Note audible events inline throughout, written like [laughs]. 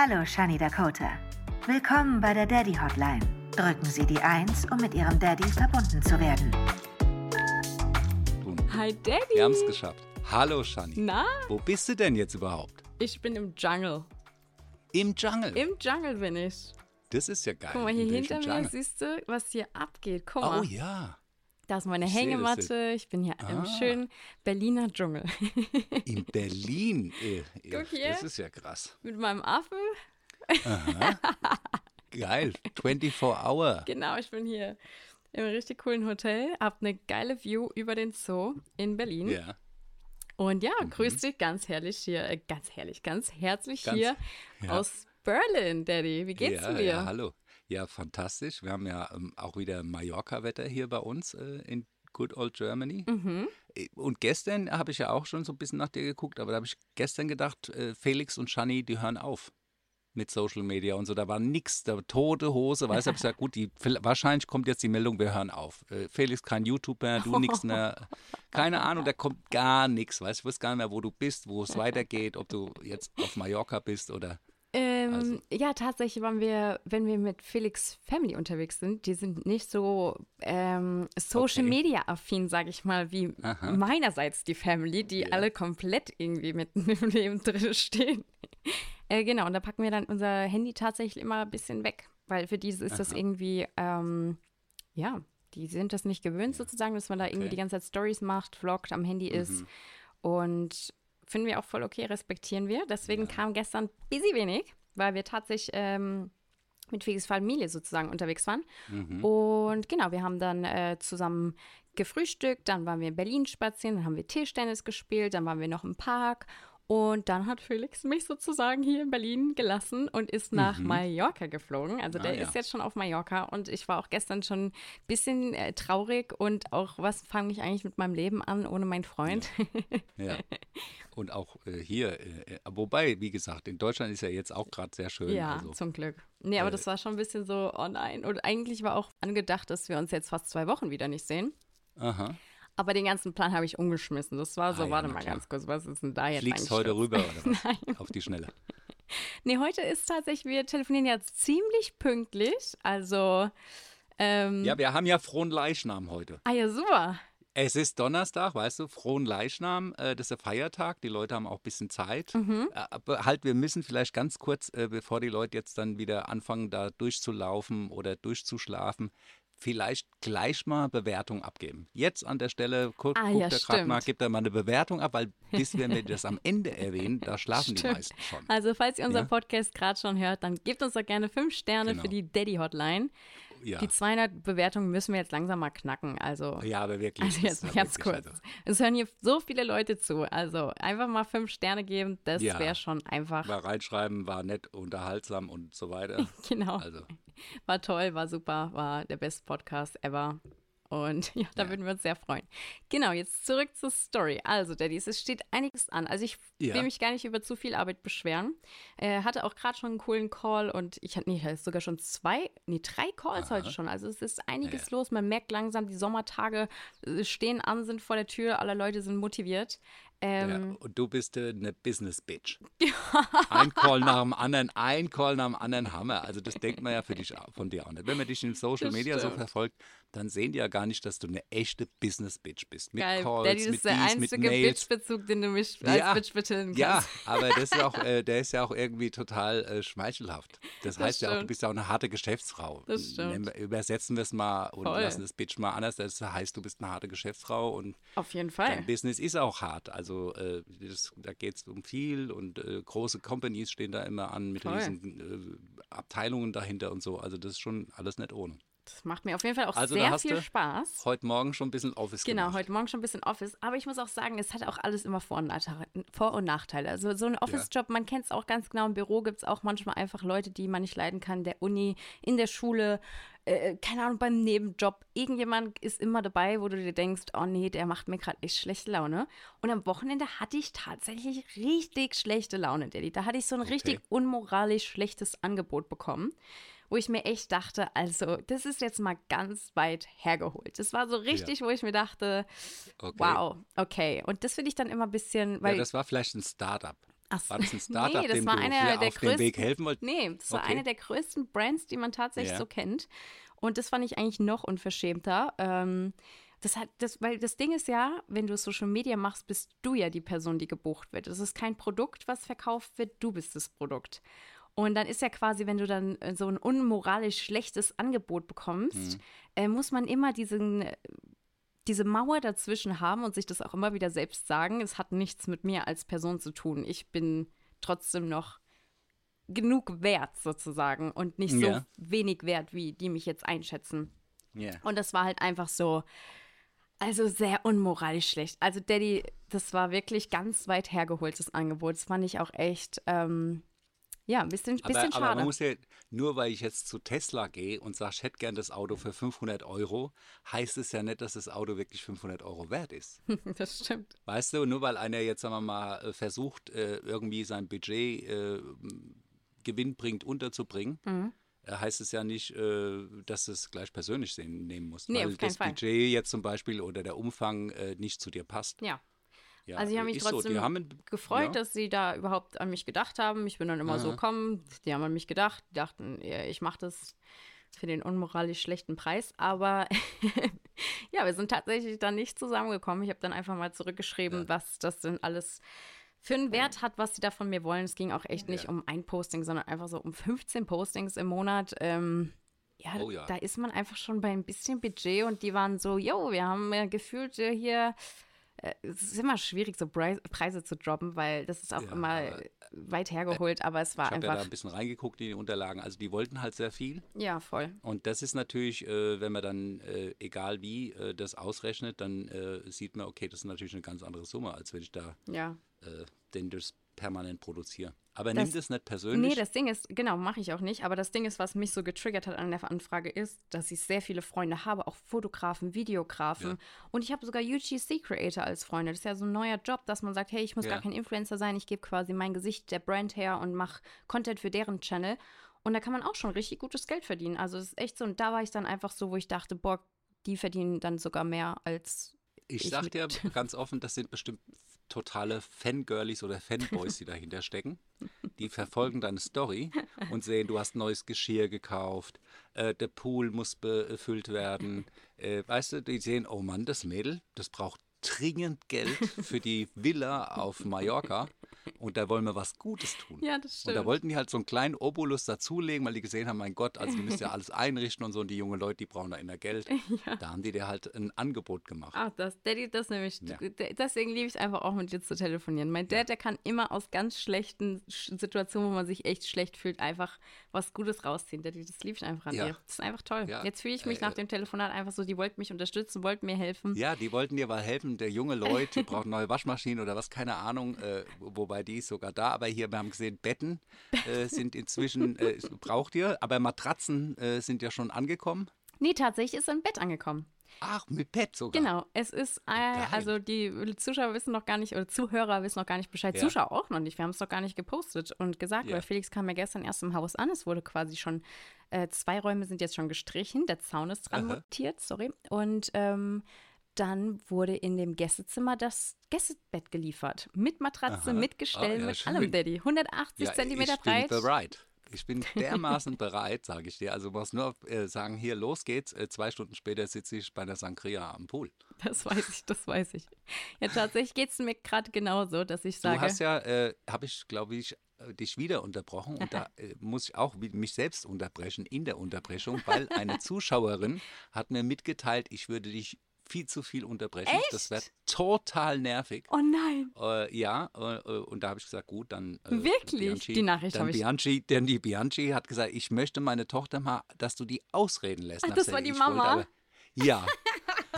Hallo, Shani Dakota. Willkommen bei der Daddy Hotline. Drücken Sie die 1, um mit Ihrem Daddy verbunden zu werden. Hi Daddy. Wir haben es geschafft. Hallo Shani. Na? Wo bist du denn jetzt überhaupt? Ich bin im Jungle. Im Jungle. Im Jungle bin ich. das ist ja geil. Guck mal, hier In hinter mir Jungle? siehst du, was hier abgeht. Guck mal. Oh ja. Da ist meine Hängematte. Ich bin hier im Ah. schönen Berliner Dschungel. In Berlin. [laughs] Äh, ja, Guck hier. Das ist ja krass. Mit meinem Affen. Geil. 24 Hour. Genau, ich bin hier im richtig coolen Hotel. Hab eine geile View über den Zoo in Berlin. Ja. Und ja, grüß dich ganz herrlich hier. Äh, ganz herrlich, ganz herzlich Ganz- hier ja. aus Berlin, Daddy. Wie geht's ja, dir? Ja, hallo. Ja, fantastisch. Wir haben ja ähm, auch wieder Mallorca-Wetter hier bei uns äh, in Good Old Germany. Mhm. Äh, Und gestern habe ich ja auch schon so ein bisschen nach dir geguckt, aber da habe ich gestern gedacht, äh, Felix und Shani, die hören auf mit Social Media und so. Da war nix, da war tote Hose. Weißt du, habe ich gesagt, gut, die, wahrscheinlich kommt jetzt die Meldung, wir hören auf. Äh, Felix kein YouTuber, du nix mehr. Keine Ahnung, da kommt gar nichts. Weißt du, ich weiß gar nicht mehr, wo du bist, wo es weitergeht, ob du jetzt auf Mallorca bist oder. Ähm, Also- Ja, tatsächlich waren wir, wenn wir mit Felix Family unterwegs sind, die sind nicht so ähm, Social Okay. Media affin, sag ich mal, wie Aha. meinerseits die Family, die Ja. alle komplett irgendwie mitten [laughs] im Leben drin stehen. äh, genau, und da packen wir dann unser Handy tatsächlich immer ein bisschen weg, weil für die ist das Aha. irgendwie, ähm, ja, die sind das nicht gewöhnt sozusagen, dass man da irgendwie Okay. die ganze Zeit Stories macht, vloggt, am Handy ist. Mhm. Und finden wir auch voll okay, respektieren wir. Deswegen kam gestern busy wenig, weil wir tatsächlich ähm, mit Felix Familie sozusagen unterwegs waren. Mhm. Und genau, wir haben dann äh, zusammen gefrühstückt, dann waren wir in Berlin spazieren, dann haben wir Tischtennis gespielt, dann waren wir noch im Park. Und dann hat Felix mich sozusagen hier in Berlin gelassen und ist nach Mallorca geflogen. Also Ah, der ja. ist jetzt schon auf Mallorca und ich war auch gestern schon ein bisschen äh, traurig und auch, was fange ich eigentlich mit meinem Leben an ohne meinen Freund? Ja. [laughs] Und auch äh, hier, äh, äh, wobei, wie gesagt, in Deutschland ist ja jetzt auch gerade sehr schön. Ja, also. zum Glück. Nee, aber äh, das war schon ein bisschen so, oh nein. Und eigentlich war auch angedacht, dass wir uns jetzt fast zwei Wochen wieder nicht sehen. Aha. Aber den ganzen Plan habe ich umgeschmissen. Das war so, Ah warte mal klar. ganz kurz, was ist denn da jetzt Fliegst heute rüber oder was? [laughs] Auf die Schnelle. [laughs] Nee, heute ist tatsächlich, wir telefonieren jetzt ziemlich pünktlich. Also, ähm, Ja, wir haben ja frohen Leichnam heute. ah ja, super. Es ist Donnerstag, weißt du, frohen Leichnam, äh, das ist der Feiertag, die Leute haben auch ein bisschen Zeit. Mhm. Äh, aber halt, wir müssen vielleicht ganz kurz, äh, bevor die Leute jetzt dann wieder anfangen, da durchzulaufen oder durchzuschlafen, vielleicht gleich mal Bewertung abgeben. Jetzt an der Stelle, gu Ah, guckt ja, er gerade mal, gibt er mal eine Bewertung ab, weil [laughs] bis wenn wir das am Ende erwähnen, da schlafen die Stimmt. meisten schon. Also, falls ihr unseren Ja. Podcast gerade schon hört, dann gebt uns doch gerne fünf Sterne Genau. für die Daddy Hotline. Ja, Die 200 Bewertungen müssen wir jetzt langsam mal knacken. Also, ja aber wirklich. Also jetzt ist ganz kurz. also- Es hören hier so viele Leute zu. Also einfach mal fünf Sterne geben, das Ja. wäre schon einfach. Mal reinschreiben, war nett, unterhaltsam und so weiter. [laughs] Genau. Also, War toll, war super, war der beste Podcast ever. Und [laughs] ja, da Ja. würden wir uns sehr freuen. Genau, jetzt zurück zur Story. Also, Daddies, es steht einiges an. Also, ich Ja. will mich gar nicht über zu viel Arbeit beschweren. Äh, hatte auch gerade schon einen coolen Call und ich hatte nee, hatte sogar schon zwei, nee, drei Calls heute schon. Also, es ist einiges los. Man merkt langsam, die Sommertage äh, stehen an, sind vor der Tür, alle Leute sind motiviert. Ähm, ja, und du bist äh, eine Business Bitch. [laughs] ein Call nach dem anderen, ein Call nach dem anderen Hammer. Also das denkt man ja für dich, von dir auch nicht. Wenn man dich in Social Das Media so stimmt. verfolgt, dann sehen die ja gar nicht, dass du eine echte Business Bitch bist. Mit Geil, Calls, Daddy, das mit ist der dies, einzige. Bitch-Bezug, den du mich als Ja, Bitch betiteln Ja, kannst. [laughs] aber das ist auch, [laughs] äh, der ist ja auch irgendwie total äh, schmeichelhaft. Das, Das heißt ja auch, du stimmt. bist ja auch eine harte Geschäftsfrau. Das stimmt. Übersetzen wir es mal und Voll. lassen das Bitch mal anders. Das heißt, du bist eine harte Geschäftsfrau und Auf jeden Fall. Dein Business ist auch hart. Also äh, das, da geht es um viel und äh, große Companies stehen da immer an mit Voll. riesen äh, Abteilungen dahinter und so. Also das ist schon alles nicht ohne. Das macht mir auf jeden Fall auch Also da sehr hast viel du Spaß. Heute Morgen schon ein bisschen Office Genau, gemacht. heute Morgen schon ein bisschen Office. Aber ich muss auch sagen, es hat auch alles immer Vor- und Nachteile. Vor und Nachteile. Also so ein Office-Job, man kennt es auch ganz genau. Im Büro gibt es auch manchmal einfach Leute, die man nicht leiden kann. Der Uni, in der Schule, äh, keine Ahnung, beim Nebenjob. Irgendjemand ist immer dabei, wo du dir denkst, oh nee, der macht mir gerade echt schlechte Laune. Und am Wochenende hatte ich tatsächlich richtig schlechte Laune, Daddy. Da hatte ich so ein richtig unmoralisch schlechtes Angebot bekommen wo ich mir echt dachte, also das ist jetzt mal ganz weit hergeholt. Das war so richtig, wo ich mir dachte, Okay. wow, okay. Und das finde ich dann immer ein bisschen, weil ja, das war vielleicht ein Startup. Ach, war das ein [laughs] Startup, nee, das dem war du einer auf der größten, Weg helfen wolltest? Nee, das war Okay. eine der größten Brands, die man tatsächlich Ja. so kennt. Und das fand ich eigentlich noch unverschämter. Ähm, das hat, das, weil das Ding ist ja, wenn du Social Media machst, bist du ja die Person, die gebucht wird. Es ist kein Produkt, was verkauft wird, du bist das Produkt. Und dann ist ja quasi, wenn du dann äh, so ein unmoralisch schlechtes Angebot bekommst, äh, muss man immer diesen, äh, diese Mauer dazwischen haben und sich das auch immer wieder selbst sagen. Es hat nichts mit mir als Person zu tun. Ich bin trotzdem noch genug wert sozusagen und nicht so Ja. wenig wert, wie die mich jetzt einschätzen. Ja. Und das war halt einfach so, also sehr unmoralisch schlecht. Also Daddy, das war wirklich ganz weit hergeholtes Angebot. Das fand ich auch echt, ähm, ja, ein bisschen, bisschen Aber, aber schade. man muss ja, nur weil ich jetzt zu Tesla gehe und sage, ich hätte gern das Auto für 500 Euro, heißt es ja nicht, dass das Auto wirklich 500 Euro wert ist. [laughs] das stimmt. Weißt du, nur weil einer jetzt, sagen wir mal, äh, versucht, äh, irgendwie sein Budget äh, gewinnbringend unterzubringen, Mhm. äh, heißt es ja nicht, dass es gleich persönlich nehmen muss. Nee, weil das Fall. Budget jetzt zum Beispiel oder der Umfang nicht zu dir passt. Ja. Ja, Also ich habe mich so. trotzdem Die haben, gefreut, ja. dass sie da überhaupt an mich gedacht haben. Ich bin dann immer so, Aha. komm, die haben an mich gedacht, die dachten, ja, ich mache das für den unmoralisch schlechten Preis. Aber [laughs] ja, wir sind tatsächlich dann nicht zusammengekommen. Ich habe dann einfach mal zurückgeschrieben, was das denn alles für einen Wert hat, was sie da von mir wollen. Es ging auch echt nicht Ja. um ein Posting, sondern einfach so um 15 Postings im Monat. Ähm, ja, Oh ja. da ist man einfach schon bei ein bisschen Budget und die waren so, yo, wir haben äh, gefühlt äh, hier äh, es ist immer schwierig, so Preis, Preise zu droppen, weil das ist auch Ja, immer aber, weit hergeholt, aber es war Ich habe ja da einfach. ein bisschen reingeguckt in die Unterlagen. Also die wollten halt sehr viel. Ja, voll. Und das ist natürlich, äh, wenn man dann, äh, egal wie, äh, das ausrechnet, dann äh, sieht man, okay, das ist natürlich eine ganz andere Summe, als wenn ich da Ja. äh, den das permanent produziere. Aber Das- nimm das nicht persönlich. Nee, das Ding ist, genau, mache ich auch nicht, aber das Ding ist, was mich so getriggert hat an der Anfrage ist, dass ich sehr viele Freunde habe, auch Fotografen, Videografen Ja. und ich habe sogar UGC Creator als Freunde. Das ist ja so ein neuer Job, dass man sagt, hey, ich muss Ja. gar kein Influencer sein, ich gebe quasi mein Gesicht der Brand her und mache Content für deren Channel und da kann man auch schon richtig gutes Geld verdienen. Also es ist echt so und da war ich dann einfach so, wo ich dachte, boah, die verdienen dann sogar mehr als ich ich sag dir [laughs] ganz offen, das sind bestimmt totale Fangirlies oder Fanboys, die dahinter stecken. Die verfolgen deine Story und sehen, du hast neues Geschirr gekauft, äh, der Pool muss befüllt werden. Äh, weißt du, die sehen, oh Mann, das Mädel, das braucht dringend Geld für die Villa auf Mallorca und da wollen wir was Gutes tun. Ja, das Und da wollten die halt so einen kleinen Obolus dazulegen, weil die gesehen haben, mein Gott, also die müssen ja alles einrichten und so und die jungen Leute, die brauchen da immer Geld. [laughs] Da haben die dir halt ein Angebot gemacht. Ach, das, Daddy, das nämlich, Ja. deswegen liebe ich es einfach auch mit dir zu telefonieren. Mein Dad, der kann immer aus ganz schlechten Sch- Situationen, wo man sich echt schlecht fühlt, einfach was Gutes rausziehen. Daddy, das liebe ich einfach an Ja. dir. Das ist einfach toll. Ja. Jetzt fühle ich mich Äh, nach dem Telefonat einfach so, die wollten mich unterstützen, wollten mir helfen. Ja, die wollten dir mal helfen. Der junge Leute, die brauchen neue Waschmaschinen oder was, keine Ahnung. Äh, wobei die ist sogar da. Aber hier, wir haben gesehen, Betten äh, sind inzwischen, äh, braucht ihr. Aber Matratzen äh, sind ja schon angekommen. Nee, tatsächlich ist ein Bett angekommen. Ach, mit Bett sogar. Genau, es ist, äh, also die Zuschauer wissen noch gar nicht, oder Zuhörer wissen noch gar nicht Bescheid, Ja. Zuschauer auch noch nicht, wir haben es noch gar nicht gepostet und gesagt, Ja. weil Felix kam ja gestern erst im Haus an, es wurde quasi schon, äh, zwei Räume sind jetzt schon gestrichen, der Zaun ist dran Aha. montiert, sorry, und ähm, dann wurde in dem Gästezimmer das Gästebett geliefert, mit Matratze, Aha. mit Gestell, Ah, ja, mit schön. allem, Daddy, 180 Ja, Zentimeter ich bin breit. bereit. Ich bin [laughs] dermaßen bereit, sage ich dir. Also du musst nur äh, sagen, hier, los geht's. Äh, zwei Stunden später sitze ich bei der Sangria am Pool. Das weiß ich, das weiß ich. Ja, tatsächlich geht es mir gerade genauso, dass ich sage, Du hast ja, äh, habe ich, glaube ich, äh, dich wieder unterbrochen und da äh, muss ich auch mich selbst unterbrechen in der Unterbrechung, weil eine [laughs] Zuschauerin hat mir mitgeteilt, ich würde dich viel zu viel unterbrechen. Das wäre total nervig. oh nein, Äh, ja, äh, äh, und da habe ich gesagt, gut, dann. Äh, Wirklich? Die Nachricht habe ich- Bianchi, Denn die Bianchi hat gesagt, ich möchte meine Tochter mal, dass du die ausreden lässt. Ach, Und das war die wollte Mama? aber- Ja, [laughs]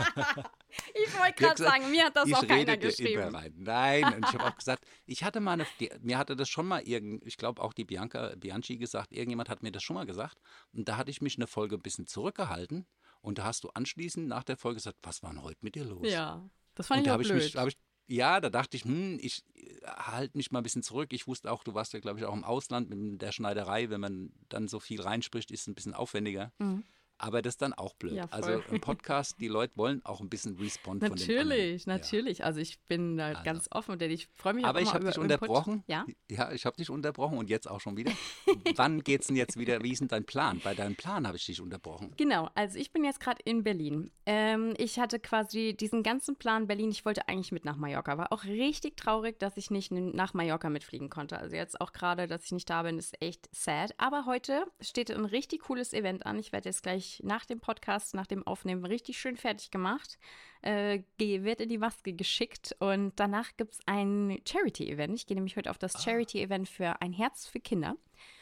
ich wollte gerade sagen, mir hat das auch keiner geschrieben. immer rein. Nein, und ich habe auch [laughs] gesagt, ich hatte mal eine, die, mir hatte das schon mal irgend, ich glaube auch die Bianca, Bianchi gesagt, irgendjemand hat mir das schon mal gesagt. Und da hatte ich mich eine Folge ein bisschen zurückgehalten. Und da hast du anschließend nach der Folge gesagt, was war denn heute mit dir los? Ja, das fand und ich da auch habe ich blöd. mich, ich, ja, da dachte ich, hm, ich halte mich mal ein bisschen zurück. Ich wusste auch, du warst ja, glaube ich, auch im Ausland mit der Schneiderei. Wenn man dann so viel reinspricht, ist es ein bisschen aufwendiger. Mhm. Aber das ist dann auch blöd. Ja, also ein Podcast, die Leute wollen auch ein bisschen Respond von den Natürlich, natürlich. Also ich bin da Also. ganz offen, denn ich freue mich Ja. Aber ich habe dich unterbrochen. Ja. Ja, ich habe dich unterbrochen und jetzt auch schon wieder. [laughs] Wann geht's denn jetzt wieder? Wie ist denn dein Plan? Bei deinem Plan habe ich dich unterbrochen. Genau, also ich bin jetzt gerade in Berlin. Ähm, ich hatte quasi diesen ganzen Plan Berlin. Ich wollte eigentlich mit nach Mallorca. War auch richtig traurig, dass ich nicht nach Mallorca mitfliegen konnte. Also jetzt auch gerade, dass ich nicht da bin, ist echt sad. Aber heute steht ein richtig cooles Event an. Ich werde jetzt gleich nach dem Podcast, nach dem Aufnehmen richtig schön fertig gemacht. Äh, wird in die Maske geschickt und danach gibt es ein Charity-Event. Ich gehe nämlich heute auf das Charity-Event für ein Herz für Kinder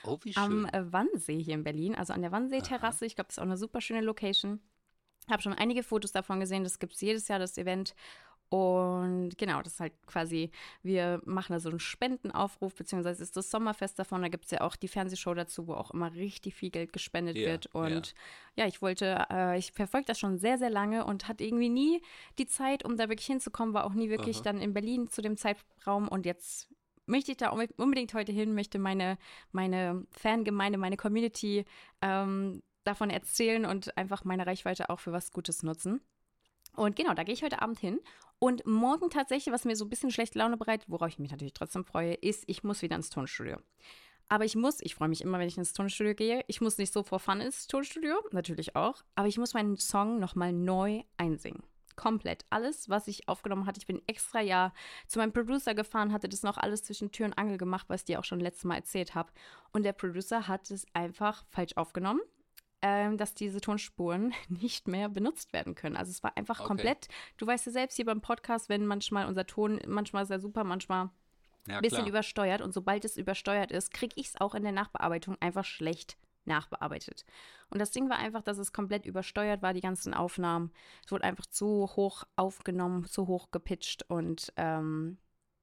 Oh, wie am schön. äh, Wannsee hier in Berlin, also an der Wannsee-Terrasse. Ich glaube, das ist auch eine super schöne Location. Habe schon einige Fotos davon gesehen. Das gibt es jedes Jahr, das Event. Und genau, das ist halt quasi, wir machen da so einen Spendenaufruf, beziehungsweise ist das Sommerfest davon. Da gibt es ja auch die Fernsehshow dazu, wo auch immer richtig viel Geld gespendet Ja, wird. Und ja, ich wollte, äh, ich verfolge das schon sehr, sehr lange und hatte irgendwie nie die Zeit, um da wirklich hinzukommen, war auch nie wirklich Aha. dann in Berlin zu dem Zeitraum. Und jetzt möchte ich da unbe- unbedingt heute hin, möchte meine, meine Fangemeinde, meine Community ähm, davon erzählen und einfach meine Reichweite auch für was Gutes nutzen. Und genau, da gehe ich heute Abend hin. Und morgen tatsächlich, was mir so ein bisschen schlechte Laune bereitet, worauf ich mich natürlich trotzdem freue, ist, ich muss wieder ins Tonstudio. Aber ich muss, ich freue mich immer, wenn ich ins Tonstudio gehe. Ich muss nicht so vor Fun ins Tonstudio, natürlich auch. Aber ich muss meinen Song nochmal neu einsingen. Komplett. Alles, was ich aufgenommen hatte. Ich bin extra ja zu meinem Producer gefahren, hatte das noch alles zwischen Tür und Angel gemacht, was ich dir auch schon letztes Mal erzählt habe. Und der Producer hat es einfach falsch aufgenommen ähm, dass diese Tonspuren [laughs] nicht mehr benutzt werden können. Also es war einfach Okay. komplett, du weißt ja selbst hier beim Podcast, wenn manchmal unser Ton, manchmal ist er super, manchmal Ja, ein bisschen klar. übersteuert und sobald es übersteuert ist, kriege ich es auch in der Nachbearbeitung einfach schlecht nachbearbeitet. Und das Ding war einfach, dass es komplett übersteuert war, die ganzen Aufnahmen. Es wurde einfach zu hoch aufgenommen, zu hoch gepitcht und ähm,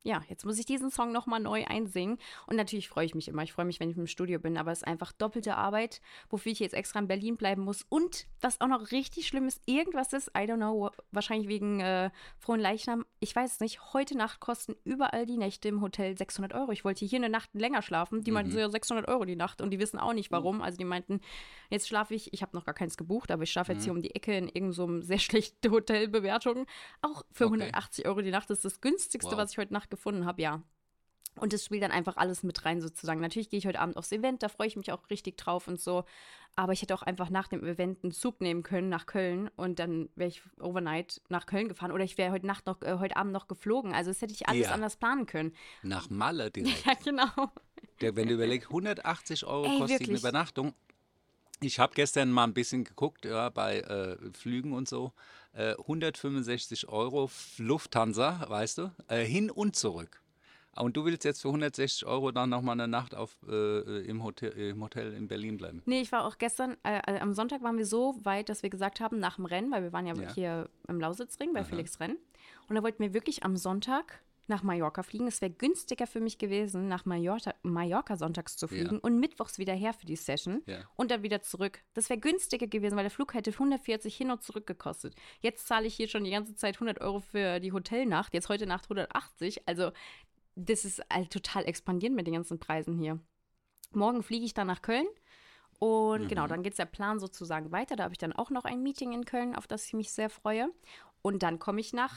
ja, jetzt muss ich diesen Song nochmal neu einsingen. Und natürlich freue ich mich immer. Ich freue mich, wenn ich im Studio bin, aber es ist einfach doppelte Arbeit, wofür ich jetzt extra in Berlin bleiben muss. Und was auch noch richtig schlimm ist, irgendwas ist, I don't know, wahrscheinlich wegen äh, Frohen Leichnam, ich weiß es nicht, heute Nacht kosten überall die Nächte im Hotel 600 Euro. Ich wollte hier eine Nacht länger schlafen. Die meinten so, ja, 600 Euro die Nacht und die wissen auch nicht warum. Also die meinten, jetzt schlafe ich, ich habe noch gar keins gebucht, aber ich schlafe jetzt hier um die Ecke in irgendeinem so sehr [laughs] schlechten Hotelbewertung. Auch für Okay. 180 Euro die Nacht. Das ist das günstigste, Wow. was ich heute Nacht gefunden habe, ja. Und das spielt dann einfach alles mit rein sozusagen. Natürlich gehe ich heute Abend aufs Event, da freue ich mich auch richtig drauf und so. Aber ich hätte auch einfach nach dem Event einen Zug nehmen können nach Köln und dann wäre ich overnight nach Köln gefahren oder ich wäre heute Nacht noch, äh, heute Abend noch geflogen. Also das hätte ich alles Ja. anders planen können. Nach Malle [laughs] direkt. Ja, genau. Der, wenn du überlegst, 180 Euro Ey, kostet eine wirklich. Übernachtung. Ich habe gestern mal ein bisschen geguckt, ja, bei äh, Flügen und so. Äh, 165 Euro Lufthansa, weißt du, äh, hin und zurück. Und du willst jetzt für 160 Euro dann nochmal eine Nacht auf, äh, im, Hotel, im Hotel in Berlin bleiben. Nee, ich war auch gestern, äh, äh, am Sonntag waren wir so weit, dass wir gesagt haben, nach dem Rennen, weil wir waren ja, Ja. hier im Lausitzring bei Felix Renn. Und da wollten wir wirklich am Sonntag nach Mallorca fliegen. Es wäre günstiger für mich gewesen, nach Mallorca, Mallorca sonntags zu fliegen Ja. und mittwochs wieder her für die Session Ja. und dann wieder zurück. Das wäre günstiger gewesen, weil der Flug hätte 140 hin und zurück gekostet. Jetzt zahle ich hier schon die ganze Zeit 100 Euro für die Hotelnacht, jetzt heute Nacht 180. Also das ist halt total expandierend mit den ganzen Preisen hier. Morgen fliege ich dann nach Köln. Und genau, dann geht der Plan sozusagen weiter. Da habe ich dann auch noch ein Meeting in Köln, auf das ich mich sehr freue. Und dann komme ich nach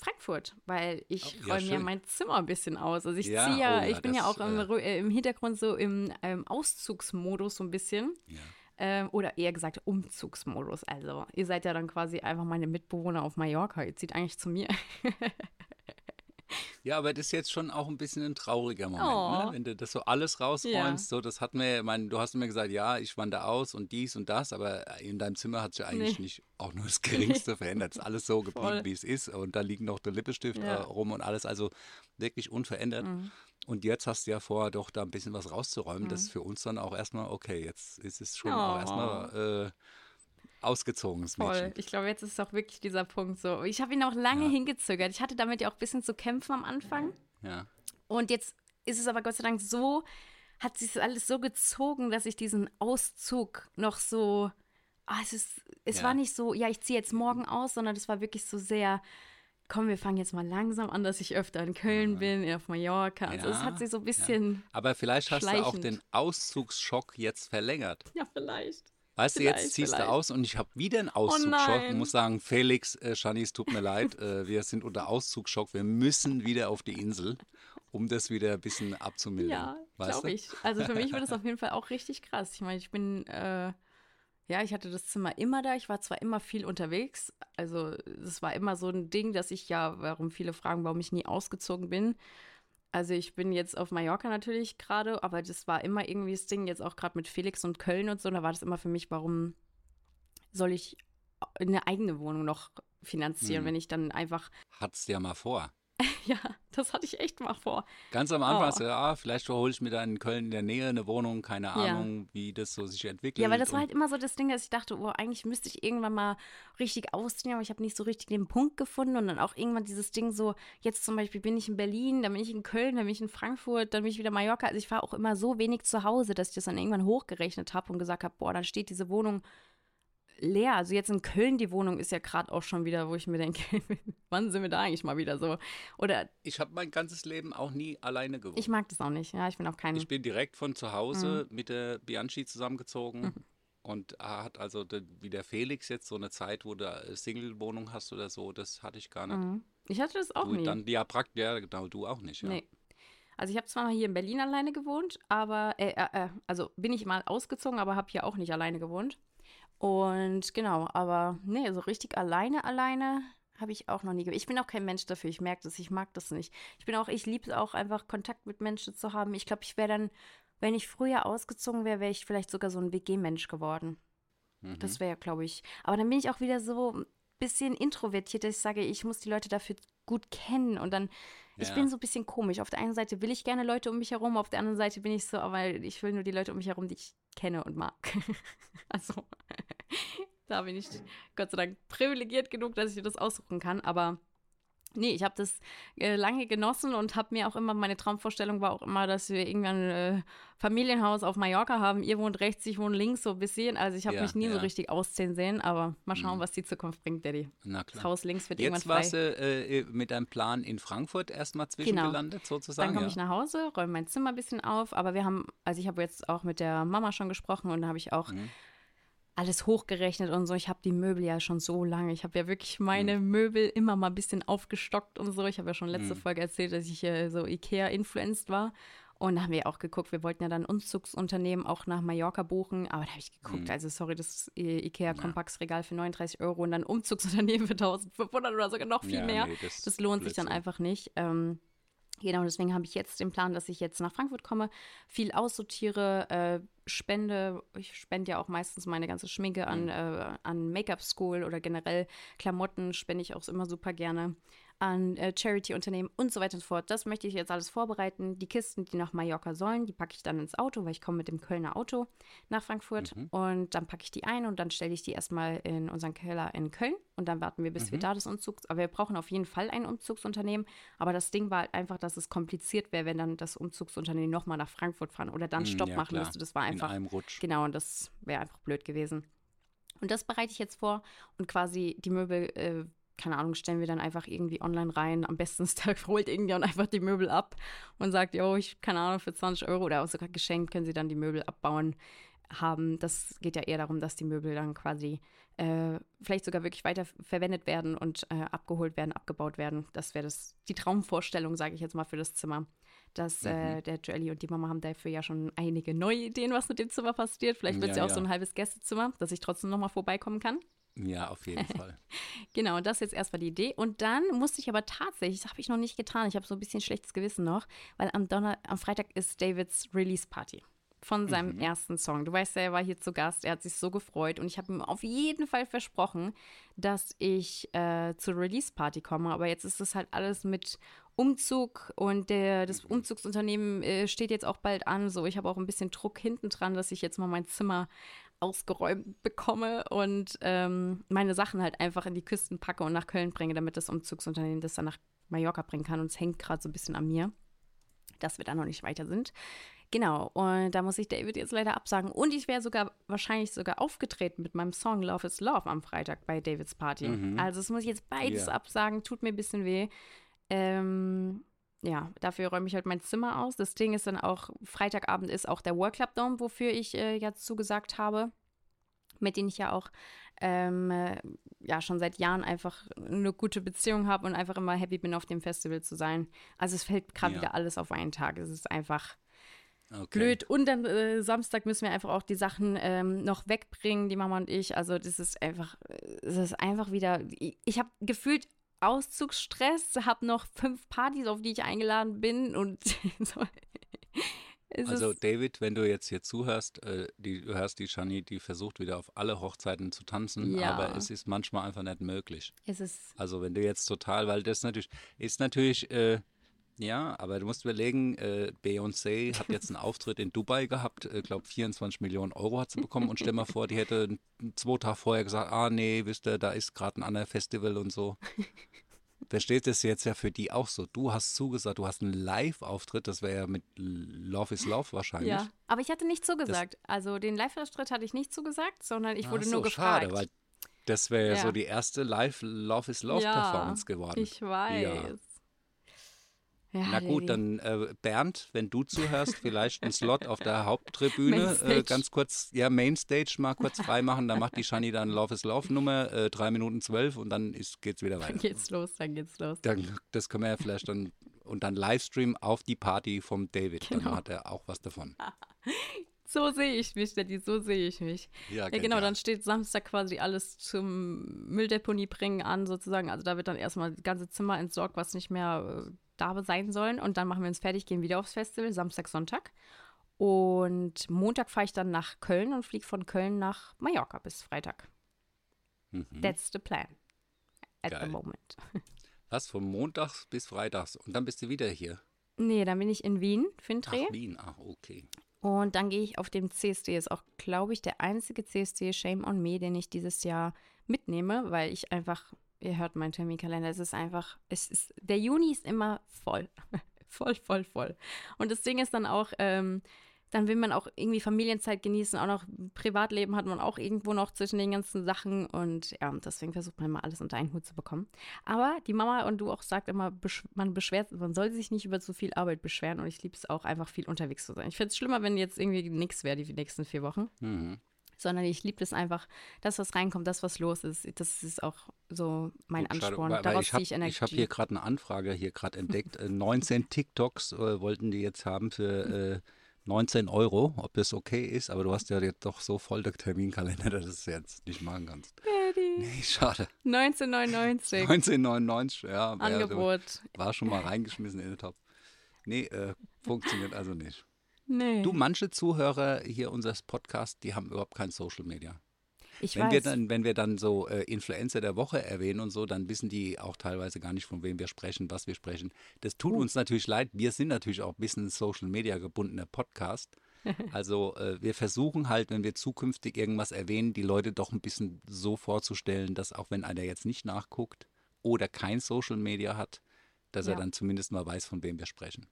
Frankfurt, weil ich ja, räume ja mein Zimmer ein bisschen aus. Also ich Ja, ziehe ja, oh ja, ich bin ja das, auch im, äh, äh, im Hintergrund so im ähm, Auszugsmodus so ein bisschen. Ja. Ähm, oder eher gesagt Umzugsmodus. Also ihr seid ja dann quasi einfach meine Mitbewohner auf Mallorca. Ihr zieht eigentlich zu mir. [laughs] Ja, aber das ist jetzt schon auch ein bisschen ein trauriger Moment, Oh. ne? wenn du das so alles rausräumst. So, das hat mir, ich meine, du hast immer gesagt, ja, ich wandere aus und dies und das, aber in deinem Zimmer hat sich ja eigentlich Nee. nicht auch nur das [laughs] Geringste verändert. Es ist alles so geblieben, wie es ist. Und da liegen noch der Lippenstift Ja. äh, rum und alles, also wirklich unverändert. Mhm. Und jetzt hast du ja vor, doch da ein bisschen was rauszuräumen. Das ist für uns dann auch erstmal, okay, jetzt ist es schon auch Oh. erstmal äh, ausgezogenes Voll. Mädchen. Ich glaube, jetzt ist auch wirklich dieser Punkt so. Ich habe ihn auch lange Ja. hingezögert. Ich hatte damit ja auch ein bisschen zu kämpfen am Anfang. Ja. Und jetzt ist es aber Gott sei Dank so, hat sich das alles so gezogen, dass ich diesen Auszug noch so. Ah, es ist, es Ja. war nicht so, ja, ich ziehe jetzt morgen aus, sondern es war wirklich so sehr. Komm, wir fangen jetzt mal langsam an, dass ich öfter in Köln bin, auf Mallorca. Also es Ja, hat sich so ein ja. bisschen. Aber vielleicht hast du auch den Auszugsschock jetzt verlängert. Ja, vielleicht. Weißt du, jetzt ziehst vielleicht. du aus und ich habe wieder einen oh Auszugsschock oh und muss sagen, Felix, äh, Shani, es tut mir leid, äh, wir sind unter Auszugsschock, wir müssen wieder auf die Insel, um das wieder ein bisschen abzumildern. Ja, glaube ich. Also für mich wird das auf jeden Fall auch richtig krass. Ich meine, ich bin, äh, ja, ich hatte das Zimmer immer da. Ich war zwar immer viel unterwegs, also es war immer so ein Ding, dass ich ja, warum viele fragen, warum ich nie ausgezogen bin. Also ich bin jetzt auf Mallorca natürlich gerade, aber das war immer irgendwie das Ding, jetzt auch gerade mit Felix und Köln und so, da war das immer für mich, warum soll ich eine eigene Wohnung noch finanzieren, hm. wenn ich dann einfach. Hat's ja mal vor. [laughs] ja, das hatte ich echt mal vor. Ganz am Anfang oh. hast du, ja, vielleicht hole ich mir da in Köln in der Nähe eine Wohnung, keine Ahnung, ja. wie das so sich entwickelt. Ja, weil das war halt immer so das Ding, dass ich dachte, oh, eigentlich müsste ich irgendwann mal richtig ausziehen, aber ich habe nicht so richtig den Punkt gefunden und dann auch irgendwann dieses Ding so, jetzt zum Beispiel bin ich in Berlin, dann bin ich in Köln, dann bin ich in Frankfurt, dann bin ich wieder in Mallorca. Also ich war auch immer so wenig zu Hause, dass ich das dann irgendwann hochgerechnet habe und gesagt habe, boah, dann steht diese Wohnung leer. Also jetzt in Köln, die Wohnung ist ja gerade auch schon wieder, wo ich mir denke, [laughs] wann sind wir da eigentlich mal wieder so? Oder ich habe mein ganzes Leben auch nie alleine gewohnt. Ich mag das auch nicht, ja, ich bin auch kein... Ich bin direkt von zu Hause mhm. mit der Bianchi zusammengezogen mhm. und hat also wie der Felix jetzt so eine Zeit, wo du Single-Wohnung hast oder so, das hatte ich gar nicht. Mhm. Ich hatte das auch du nie. Dann, ja, praktisch, ja, genau, du auch nicht, ja. Nee. Also ich habe zwar mal hier in Berlin alleine gewohnt, aber, äh, äh, äh also bin ich mal ausgezogen, aber habe hier auch nicht alleine gewohnt. Und genau, aber nee, so richtig alleine, alleine habe ich auch noch nie. Ich bin auch kein Mensch dafür. Ich merke das, ich mag das nicht. Ich bin auch, ich liebe es auch einfach, Kontakt mit Menschen zu haben. Ich glaube, ich wäre dann, wenn ich früher ausgezogen wäre, wäre ich vielleicht sogar so ein WG-Mensch geworden. Mhm. Das wäre, glaube ich. Aber dann bin ich auch wieder so ein bisschen introvertiert, dass ich sage, ich muss die Leute dafür gut kennen. Und dann, ja. ich bin so ein bisschen komisch. Auf der einen Seite will ich gerne Leute um mich herum, auf der anderen Seite bin ich so, aber ich will nur die Leute um mich herum, die ich kenne und mag. [laughs] also, [laughs] da bin ich Gott sei Dank privilegiert genug, dass ich mir das aussuchen kann. Aber Nee, ich habe das äh, lange genossen und habe mir auch immer, meine Traumvorstellung war auch immer, dass wir irgendwann ein äh, Familienhaus auf Mallorca haben. Ihr wohnt rechts, ich wohne links, so ein bisschen. Also ich habe ja, mich nie ja. so richtig ausziehen sehen, aber mal schauen, mhm. was die Zukunft bringt, Daddy. Na klar. Das Haus links wird Jetzt irgendwann frei. Jetzt warst du äh, mit deinem Plan in Frankfurt erstmal zwischengelandet, genau. sozusagen. Dann komme ja. ich nach Hause, räume mein Zimmer ein bisschen auf, aber wir haben, also ich habe jetzt auch mit der Mama schon gesprochen und da habe ich auch mhm alles hochgerechnet und so. Ich habe die Möbel ja schon so lange. Ich habe ja wirklich meine mhm. Möbel immer mal ein bisschen aufgestockt und so. Ich habe ja schon letzte mhm. Folge erzählt, dass ich äh, so Ikea-influenced war. Und da haben wir auch geguckt, wir wollten ja dann Umzugsunternehmen auch nach Mallorca buchen, aber da habe ich geguckt, mhm. also sorry, das Ikea Kompaxregal für 39 Euro und dann Umzugsunternehmen [laughs] für 1500 oder sogar noch viel ja, mehr. Nee, das, das, lohnt sich dann einfach nicht. Ähm, Genau, deswegen habe ich jetzt den Plan, dass ich jetzt nach Frankfurt komme, viel aussortiere, äh, spende. Ich spende ja auch meistens meine ganze Schminke an, mhm. äh, an Make-up School oder generell Klamotten spende ich auch immer super gerne an äh, Charity-Unternehmen und so weiter und so fort. Das möchte ich jetzt alles vorbereiten. Die Kisten, die nach Mallorca sollen, die packe ich dann ins Auto, weil ich komme mit dem Kölner Auto nach Frankfurt. Mhm. Und dann packe ich die ein und dann stelle ich die erstmal in unseren Keller in Köln. Und dann warten wir, bis mhm. wir da das Umzugs... Aber wir brauchen auf jeden Fall ein Umzugsunternehmen. Aber das Ding war halt einfach, dass es kompliziert wäre, wenn dann das Umzugsunternehmen nochmal nach Frankfurt fahren oder dann mhm, Stopp ja, machen klar. müsste. Das war einfach... In einem Rutsch. Genau, und das wäre einfach blöd gewesen. Und das bereite ich jetzt vor und quasi die Möbel äh, keine Ahnung, stellen wir dann einfach irgendwie online rein. Am besten [laughs] holt irgendjemand einfach die Möbel ab und sagt, jo, ich, keine Ahnung, für 20 Euro oder auch sogar geschenkt können sie dann die Möbel abbauen haben. Das geht ja eher darum, dass die Möbel dann quasi äh, vielleicht sogar wirklich weiter verwendet werden und äh, abgeholt werden, abgebaut werden. Das wäre das die Traumvorstellung, sage ich jetzt mal, für das Zimmer. Dass äh, mhm. äh, der Joelly und die Mama haben dafür ja schon einige neue Ideen, was mit dem Zimmer passiert. Vielleicht wird es ja, ja, auch ja. so ein halbes Gästezimmer, dass ich trotzdem nochmal vorbeikommen kann. Ja, auf jeden Fall. [laughs] genau, das ist jetzt erstmal die Idee. Und dann musste ich aber tatsächlich, das habe ich noch nicht getan, ich habe so ein bisschen schlechtes Gewissen noch, weil am, Donner am Freitag ist Davids Release-Party von seinem mhm. ersten Song. Du weißt ja, er war hier zu Gast, er hat sich so gefreut und ich habe ihm auf jeden Fall versprochen, dass ich äh, zur Release-Party komme. Aber jetzt ist das halt alles mit Umzug und der, das mhm. Umzugsunternehmen äh, steht jetzt auch bald an. So, ich habe auch ein bisschen Druck hinten dran, dass ich jetzt mal mein Zimmer ausgeräumt bekomme und ähm, meine Sachen halt einfach in die Küsten packe und nach Köln bringe, damit das Umzugsunternehmen das dann nach Mallorca bringen kann. Und es hängt gerade so ein bisschen an mir, dass wir da noch nicht weiter sind. Genau, und da muss ich David jetzt leider absagen. Und ich wäre sogar wahrscheinlich sogar aufgetreten mit meinem Song Love is Love am Freitag bei Davids Party. Mhm. Also, das muss ich jetzt beides yeah. absagen, tut mir ein bisschen weh. Ähm, ja, dafür räume ich halt mein Zimmer aus. Das Ding ist dann auch, Freitagabend ist auch der World Club Dome, wofür ich äh, jetzt zugesagt habe. mit denen ich ja auch ähm, äh, ja schon seit Jahren einfach eine gute Beziehung habe und einfach immer happy bin, auf dem Festival zu sein. Also es fällt gerade Ja. wieder alles auf einen Tag. Es ist einfach Okay. blöd. Und dann äh, Samstag müssen wir einfach auch die Sachen ähm, noch wegbringen, die Mama und ich. Also das ist einfach, äh, es ist einfach wieder, ich, ich habe gefühlt Auszugsstress, habe noch fünf Partys, auf die ich eingeladen bin und [laughs] so. Also David, wenn du jetzt hier zuhörst, äh, die, du hörst die Shani, die versucht wieder auf alle Hochzeiten zu tanzen, Ja. aber es ist manchmal einfach nicht möglich. es ist Also wenn du jetzt total, weil das natürlich, ist natürlich, äh, ja, aber du musst überlegen, äh, Beyoncé hat jetzt einen [laughs] Auftritt in Dubai gehabt, ich äh, glaube 24 Millionen Euro hat sie bekommen und stell mal vor, die hätte zwei Tage vorher gesagt, ah nee, wisst ihr, da ist gerade ein anderes Festival und so. [laughs] Versteht das jetzt ja für die auch so? Du hast zugesagt, du hast einen Live-Auftritt, das wäre ja mit Love is Love wahrscheinlich. Ja, aber ich hatte nicht zugesagt. also den Live-Auftritt hatte ich nicht zugesagt, sondern ich wurde Ach so, nur gefragt. Schade, weil das wäre ja. So die erste Live Love is Love Performance geworden. Ich weiß. Ja, Na gut, dann äh, Bernd, wenn du zuhörst, vielleicht einen Slot auf der [laughs] Haupttribüne, äh, ganz kurz, ja, Mainstage mal kurz freimachen, dann macht die Shani dann Love is Love Nummer, äh, 3 Minuten 12 und dann ist, geht's wieder Dann weiter. geht's los, dann geht's los. Dann, das können wir ja vielleicht dann, und dann Livestream auf die Party vom David, Genau. dann hat er auch was davon. [laughs] So sehe ich mich, Daddy, so sehe ich mich. Ja, genau, genial. dann steht Samstag quasi alles zum Mülldeponie bringen an, sozusagen. Also da wird dann erstmal das ganze Zimmer entsorgt, was nicht mehr äh, da sein sollen. Und dann machen wir uns fertig, gehen wieder aufs Festival, Samstag, Sonntag. Und Montag fahre ich dann nach Köln und fliege von Köln nach Mallorca bis Freitag. Mhm. That's the plan. At Geil. the moment. Was, von Montags bis Freitags und dann bist du wieder hier. Nee, dann bin ich in Wien für Ach, Dreh. Wien, ach, okay. Und dann gehe ich auf dem CSD. Ist auch, glaube ich, der einzige CSD Shame on Me, den ich dieses Jahr mitnehme, weil ich einfach, ihr hört meinen Terminkalender, es ist einfach, es ist, der Juni ist immer voll. [laughs] voll, voll, voll. Und das Ding ist dann auch, ähm, dann will man auch irgendwie Familienzeit genießen, auch noch Privatleben hat man auch irgendwo noch zwischen den ganzen Sachen und ja, deswegen versucht man immer alles unter einen Hut zu bekommen. Aber die Mama und du auch sagt immer, man beschwert, man soll sich nicht über zu viel Arbeit beschweren und ich liebe es auch einfach viel unterwegs zu sein. Ich finde es schlimmer, wenn jetzt irgendwie nichts wäre die nächsten vier Wochen, Mhm. Sondern ich liebe es einfach, das, was reinkommt, das, was los ist, das ist auch so mein Gut, schade, Ansporn. weil Daraus ich ziehe ich Energie. Ich habe hier gerade eine Anfrage hier gerade entdeckt. Äh, 19 TikToks äh, wollten die jetzt haben für äh, 19 Euro, ob das okay ist, aber du hast ja jetzt doch so voll der Terminkalender, [laughs] dass du es jetzt nicht machen kannst. Daddy. Nee, schade. 1999. 1999, ja. Angebot. War schon mal reingeschmissen in den Topf. Nee, äh, funktioniert also nicht. Nee. Du, manche Zuhörer hier unseres Podcasts, die haben überhaupt kein Social Media. ich Wenn weiß. wir dann, wenn wir dann so äh, Influencer der Woche erwähnen und so, dann wissen die auch teilweise gar nicht, von wem wir sprechen, was wir sprechen. Das tut Oh. uns natürlich leid. Wir sind natürlich auch ein bisschen ein Social Media gebundener Podcast. [laughs] Also äh, wir versuchen halt, wenn wir zukünftig irgendwas erwähnen, die Leute doch ein bisschen so vorzustellen, dass auch wenn einer jetzt nicht nachguckt oder kein Social Media hat, dass er Ja. dann zumindest mal weiß, von wem wir sprechen.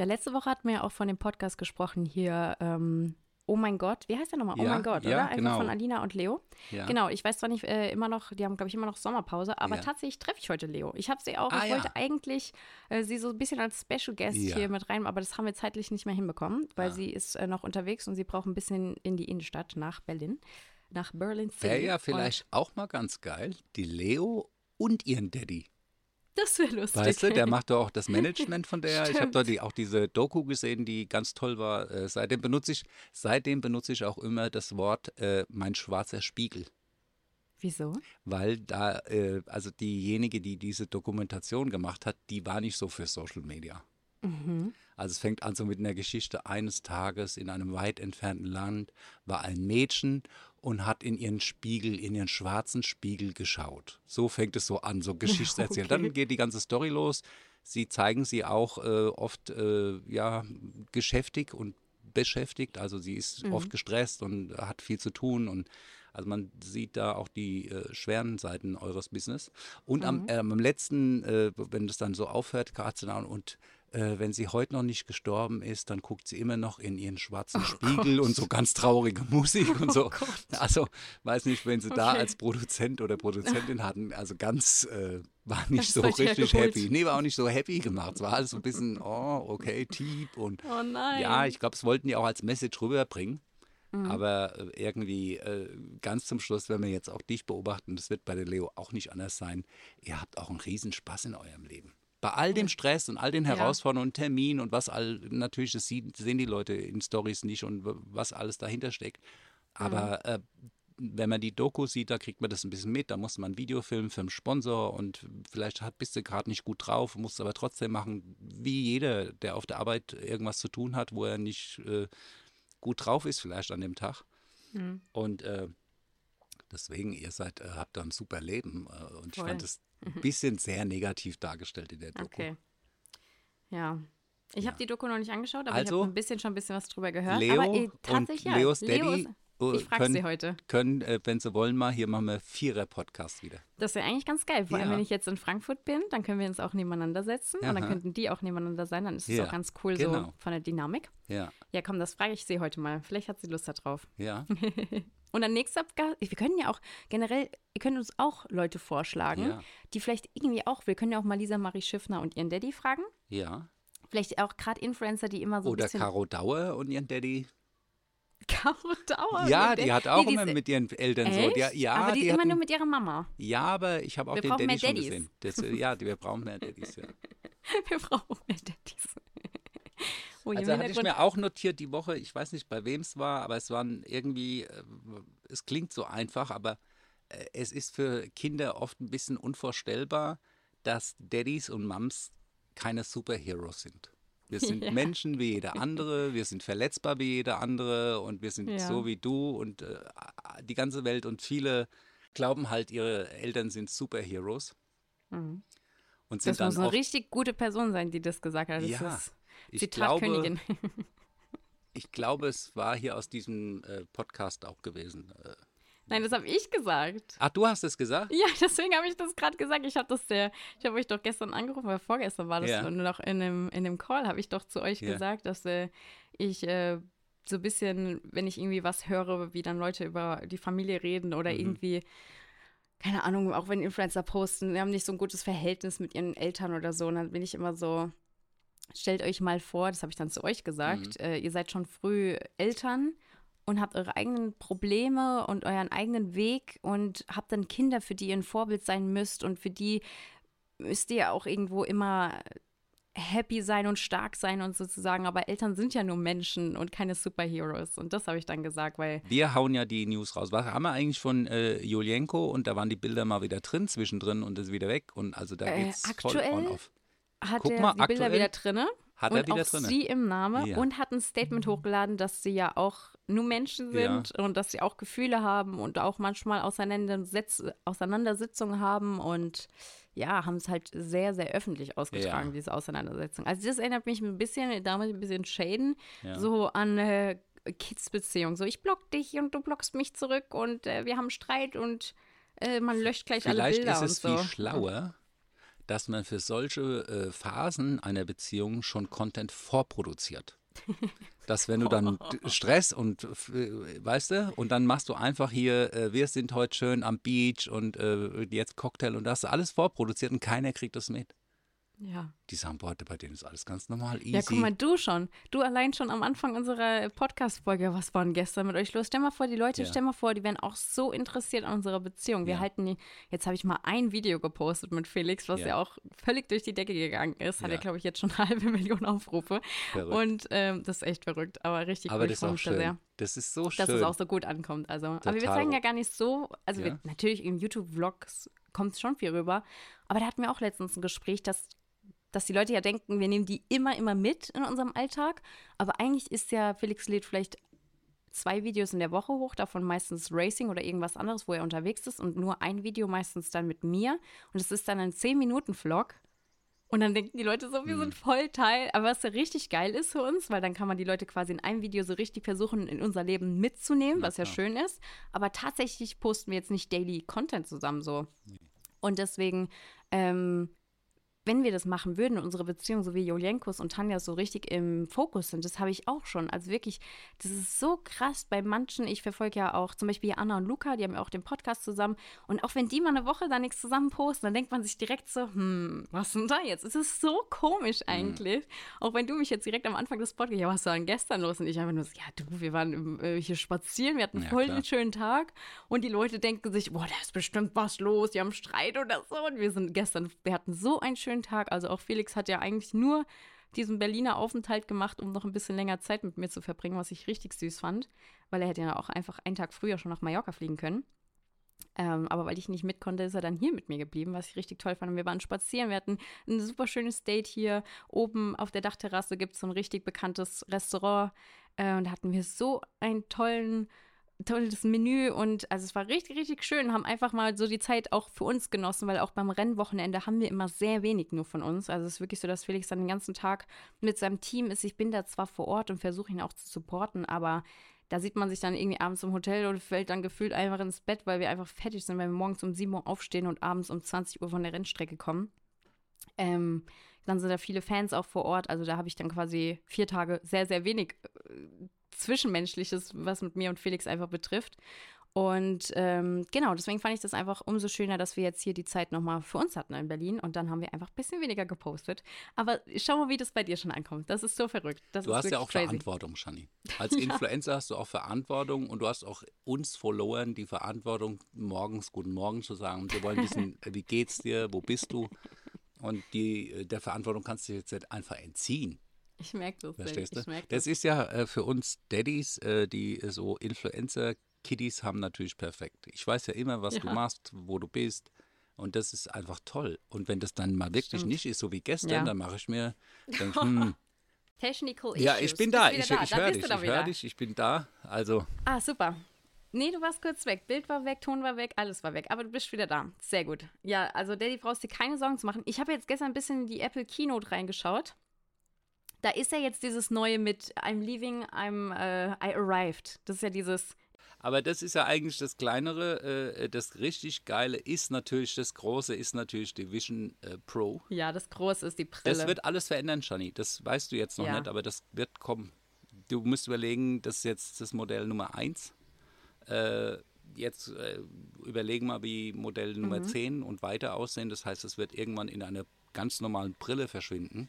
Ja, letzte Woche hatten wir ja auch von dem Podcast gesprochen hier. Ähm, oh mein Gott, wie heißt der nochmal? Oh Ja, mein Gott, ja, oder? Einfach genau. von Alina und Leo. Ja. Genau, ich weiß zwar nicht äh, immer noch, die haben, glaube ich, immer noch Sommerpause, aber tatsächlich treffe ich heute Leo. Ich habe sie auch, Ah, ich wollte eigentlich äh, sie so ein bisschen als Special Guest hier mit rein, aber das haben wir zeitlich nicht mehr hinbekommen, weil Ah. sie ist äh, noch unterwegs und sie braucht ein bisschen in die Innenstadt nach Berlin. Nach Berlin City. Wäre ja Und vielleicht auch mal ganz geil, die Leo und ihren Daddy. Das wäre lustig. Weißt du, der macht doch auch das Management von der. Ich habe Stimmt. dort die, auch diese Doku gesehen, die ganz toll war. Äh, seitdem benutze ich, seitdem benutze ich auch immer das Wort äh, mein schwarzer Spiegel. Wieso? Weil da, äh, also diejenige, die diese Dokumentation gemacht hat, die war nicht so für Social Media. Mhm. Also es fängt an so mit einer Geschichte eines Tages in einem weit entfernten Land war ein Mädchen und hat in ihren Spiegel, in ihren schwarzen Spiegel geschaut. So fängt es so an, so [laughs] Geschichtserzählen. Okay. Dann geht die ganze Story los. Sie zeigen sie auch äh, oft äh, ja, geschäftig und beschäftigt. Also sie ist Mhm. oft gestresst und hat viel zu tun und also man sieht da auch die äh, schweren Seiten eures Business. Und am, Mhm. ähm, am letzten, äh, wenn es dann so aufhört, dann und äh, wenn sie heute noch nicht gestorben ist, dann guckt sie immer noch in ihren schwarzen Spiegel und so ganz traurige Musik und so. Oh Gott. Also weiß nicht, wenn sie da Okay. als Produzent oder Produzentin hatten, also ganz äh, war nicht Das so richtig happy. Nee, war auch nicht so happy gemacht. Es war alles so ein bisschen, oh, okay, deep und Oh nein. ja, ich glaube, es wollten die auch als Message rüberbringen. Mhm. Aber äh, irgendwie äh, ganz zum Schluss, wenn wir jetzt auch dich beobachten, das wird bei der Leo auch nicht anders sein, ihr habt auch einen Riesenspaß in eurem Leben. Bei all dem Stress und all den Herausforderungen und Terminen und was all, natürlich, das sehen die Leute in Stories nicht und was alles dahinter steckt. Aber mhm. äh, wenn man die Doku sieht, da kriegt man das ein bisschen mit. Da muss man ein Video filmen für einen Sponsor und vielleicht hat, bist du gerade nicht gut drauf, musst aber trotzdem machen, wie jeder, der auf der Arbeit irgendwas zu tun hat, wo er nicht äh, gut drauf ist, vielleicht an dem Tag. Mhm. Und äh, deswegen, ihr seid, äh, habt da ein super Leben. Äh, und Voll. ich fand es ein bisschen sehr negativ dargestellt in der Doku. Okay. Ja. Ich ja. habe die Doku noch nicht angeschaut, aber also, ich habe ein bisschen schon ein bisschen was drüber gehört. Leo aber tatsächlich und ja. Leos Daddy Leo ich frage sie heute. Können, äh, wenn sie wollen, mal, hier machen wir Vierer-Podcast wieder. Das wäre eigentlich ganz geil. Vor allem, wenn ich jetzt in Frankfurt bin, dann können wir uns auch nebeneinander setzen Aha. und dann könnten die auch nebeneinander sein. Dann ist es ja. auch ganz cool genau. so von der Dynamik. Ja. Ja, komm, das frage ich sie heute mal. Vielleicht hat sie Lust darauf. Ja. [laughs] und dann nächster wir können ja auch generell, ihr könnt uns auch Leute vorschlagen, ja. die vielleicht irgendwie auch, wir können ja auch mal Lisa Marie Schiffner und ihren Daddy fragen. Ja. Vielleicht auch gerade Influencer, die immer so Oder Caro Dauer und ihren Daddy. Caro Dauer. Ja, die hat auch nee, immer mit ihren Eltern echt? so. Die, ja, aber die, die immer hatten, nur mit ihrer Mama. Ja, aber ich habe auch wir den Daddy schon gesehen. Das, [laughs] ja, wir brauchen mehr Daddys. Ja. [laughs] wir brauchen mehr Daddys. [laughs] Oh, also hatte ich mir auch notiert die Woche, ich weiß nicht, bei wem es war, aber es waren irgendwie, äh, es klingt so einfach, aber äh, es ist für Kinder oft ein bisschen unvorstellbar, dass Daddys und Mums keine Superheroes sind. Wir sind [laughs] ja. Menschen wie jeder andere, wir sind verletzbar wie jeder andere und wir sind ja. so wie du und äh, die ganze Welt und viele glauben halt, ihre Eltern sind Superheroes. Mhm. Und sind das muss eine richtig gute Person sein, die das gesagt hat. Das ja, ist ich glaube, ich glaube, es war hier aus diesem äh, Podcast auch gewesen. Äh, Nein, das habe ich gesagt. Ach, du hast es gesagt? Ja, [laughs] deswegen habe ich das gerade gesagt. Ich habe das der, ich habe euch doch gestern angerufen, weil vorgestern war das ja. und noch in dem, in dem Call habe ich doch zu euch ja. gesagt, dass äh, ich äh, so ein bisschen, wenn ich irgendwie was höre, wie dann Leute über die Familie reden oder mhm. irgendwie, keine Ahnung, auch wenn Influencer posten, die haben nicht so ein gutes Verhältnis mit ihren Eltern oder so, und dann bin ich immer so, stellt euch mal vor, das habe ich dann zu euch gesagt, mhm. äh, ihr seid schon früh Eltern und habt eure eigenen Probleme und euren eigenen Weg und habt dann Kinder, für die ihr ein Vorbild sein müsst und für die müsst ihr auch irgendwo immer happy sein und stark sein und sozusagen, aber Eltern sind ja nur Menschen und keine Superheroes und das habe ich dann gesagt, weil wir hauen ja die News raus. Was haben wir eigentlich von äh, Julienko und da waren die Bilder mal wieder drin zwischendrin und ist wieder weg und also da äh, geht's äh, voll on off. Hat Guck er mal, die aktuell, Bilder wieder drinne? Hat er wieder drin? sie im Namen ja. und hat ein Statement hochgeladen, dass sie ja auch nur Menschen sind ja. und dass sie auch Gefühle haben und auch manchmal Auseinandersetz Auseinandersetzungen haben und ja, haben es halt sehr, sehr öffentlich ausgetragen, ja. diese Auseinandersetzung. Also das erinnert mich ein bisschen, damals ein bisschen Shaden, so an äh, Kids-Beziehung. So, ich block dich und du blockst mich zurück und äh, wir haben Streit und äh, man löscht gleich Vielleicht alle Bilder ist es und so. viel schlauer, dass man für solche äh, Phasen einer Beziehung schon Content vorproduziert. [laughs] dass wenn du dann Stress und äh, weißt du, und dann machst du einfach hier, äh, wir sind heute schön am Beach und äh, jetzt Cocktail und das alles vorproduziert und keiner kriegt das mit. Ja. Die sagen, boah, bei denen ist alles ganz normal, easy. Ja, guck mal, du schon. Du allein schon am Anfang unserer Podcast-Folge, was war denn gestern mit euch los? Stell mal vor, die Leute, ja. stell mal vor, die wären auch so interessiert an unserer Beziehung. Wir ja. halten die, jetzt habe ich mal ein Video gepostet mit Felix, was ja, ja auch völlig durch die Decke gegangen ist. Hat ja, glaube ich, jetzt schon eine [laughs] halbe Million Aufrufe. Verrückt. Und ähm, das ist echt verrückt, aber richtig aber cool. das ist auch schön. Sehr, das ist so schön. Dass es auch so gut ankommt. Also, aber wir zeigen ja gar nicht so, also wir, natürlich in YouTube-Vlogs kommt es schon viel rüber. Aber da hatten wir auch letztens ein Gespräch, dass dass die Leute ja denken, wir nehmen die immer, immer mit in unserem Alltag. Aber eigentlich ist ja Felix lädt vielleicht zwei Videos in der Woche hoch, davon meistens Racing oder irgendwas anderes, wo er unterwegs ist und nur ein Video meistens dann mit mir. Und es ist dann ein 10-Minuten-Vlog. Und dann denken die Leute so, wir mhm. sind voll Teil. Aber was ja richtig geil ist für uns, weil dann kann man die Leute quasi in einem Video so richtig versuchen, in unser Leben mitzunehmen, was ja, ja schön ist. Aber tatsächlich posten wir jetzt nicht Daily Content zusammen so. Nee. Und deswegen ähm, wenn wir das machen würden, unsere Beziehung, so wie Jolienkos und Tanja so richtig im Fokus sind, das habe ich auch schon. Also wirklich, das ist so krass bei manchen. Ich verfolge ja auch zum Beispiel Anna und Luca, die haben ja auch den Podcast zusammen. Und auch wenn die mal eine Woche da nichts zusammen posten, dann denkt man sich direkt so, hm, was denn da jetzt? Es ist so komisch mhm. eigentlich. Mhm. Auch wenn du mich jetzt direkt am Anfang des Podcasts, ja, was war denn gestern los? Und ich einfach nur so, ja, du, wir waren äh, hier spazieren, wir hatten ja, voll klar. einen schönen Tag. Und die Leute denken sich, boah, da ist bestimmt was los, die haben Streit oder so. Und wir sind gestern, wir hatten so einen schönen Tag. Also auch Felix hat ja eigentlich nur diesen Berliner Aufenthalt gemacht, um noch ein bisschen länger Zeit mit mir zu verbringen, was ich richtig süß fand, weil er hätte ja auch einfach einen Tag früher schon nach Mallorca fliegen können. Ähm, aber weil ich nicht mit konnte, ist er dann hier mit mir geblieben, was ich richtig toll fand. Und wir waren spazieren, wir hatten ein super schönes Date hier. Oben auf der Dachterrasse gibt es so ein richtig bekanntes Restaurant. Äh, und da hatten wir so einen tollen tolles Menü und also es war richtig, richtig schön. Haben einfach mal so die Zeit auch für uns genossen, weil auch beim Rennwochenende haben wir immer sehr wenig nur von uns. Also es ist wirklich so, dass Felix dann den ganzen Tag mit seinem Team ist. Ich bin da zwar vor Ort und versuche ihn auch zu supporten, aber da sieht man sich dann irgendwie abends im Hotel und fällt dann gefühlt einfach ins Bett, weil wir einfach fertig sind, weil wir morgens um 7 Uhr aufstehen und abends um 20 Uhr von der Rennstrecke kommen. Ähm, dann sind da viele Fans auch vor Ort. Also da habe ich dann quasi vier Tage sehr, sehr wenig äh, Zwischenmenschliches, was mit mir und Felix einfach betrifft. Und ähm, genau, deswegen fand ich das einfach umso schöner, dass wir jetzt hier die Zeit nochmal für uns hatten in Berlin und dann haben wir einfach ein bisschen weniger gepostet. Aber schau mal, wie das bei dir schon ankommt. Das ist so verrückt. Das du hast ja auch crazy. Verantwortung, Shani. [laughs] Als Influencer hast du auch Verantwortung und du hast auch uns Followern die Verantwortung, morgens Guten Morgen zu sagen. Wir wollen wissen, [laughs] wie geht's dir, wo bist du? Und die, äh, der Verantwortung kannst du jetzt einfach entziehen. Ich merke das. Verstehst du? Das. das. ist ja äh, für uns Daddys, äh, die so Influencer-Kiddies haben natürlich perfekt. Ich weiß ja immer, was ja. du machst, wo du bist. Und das ist einfach toll. Und wenn das dann mal wirklich Stimmt. nicht ist, so wie gestern, ja. dann mache ich mir, denk, [laughs] hm, Technical Issues. Ja, ich bin da. Ich, da. ich höre dich. Ich höre dich. Ich bin da. Also. Ah, super. Nee, du warst kurz weg. Bild war weg, Ton war weg, alles war weg. Aber du bist wieder da. Sehr gut. Ja, also Daddy brauchst dir keine Sorgen zu machen. Ich habe jetzt gestern ein bisschen in die Apple Keynote reingeschaut. Da ist ja jetzt dieses neue mit I'm leaving, I'm uh, I arrived. Das ist ja dieses. Aber das ist ja eigentlich das kleinere. Äh, das richtig geile ist natürlich, das große ist natürlich die Vision äh, Pro. Ja, das große ist die Brille. Das wird alles verändern, Shani. Das weißt du jetzt noch ja. nicht, aber das wird kommen. Du musst überlegen, das ist jetzt das Modell Nummer 1. Äh, jetzt überlegen wir, wie Modell Nummer mhm. 10 und weiter aussehen. Das heißt, es wird irgendwann in einer ganz normalen Brille verschwinden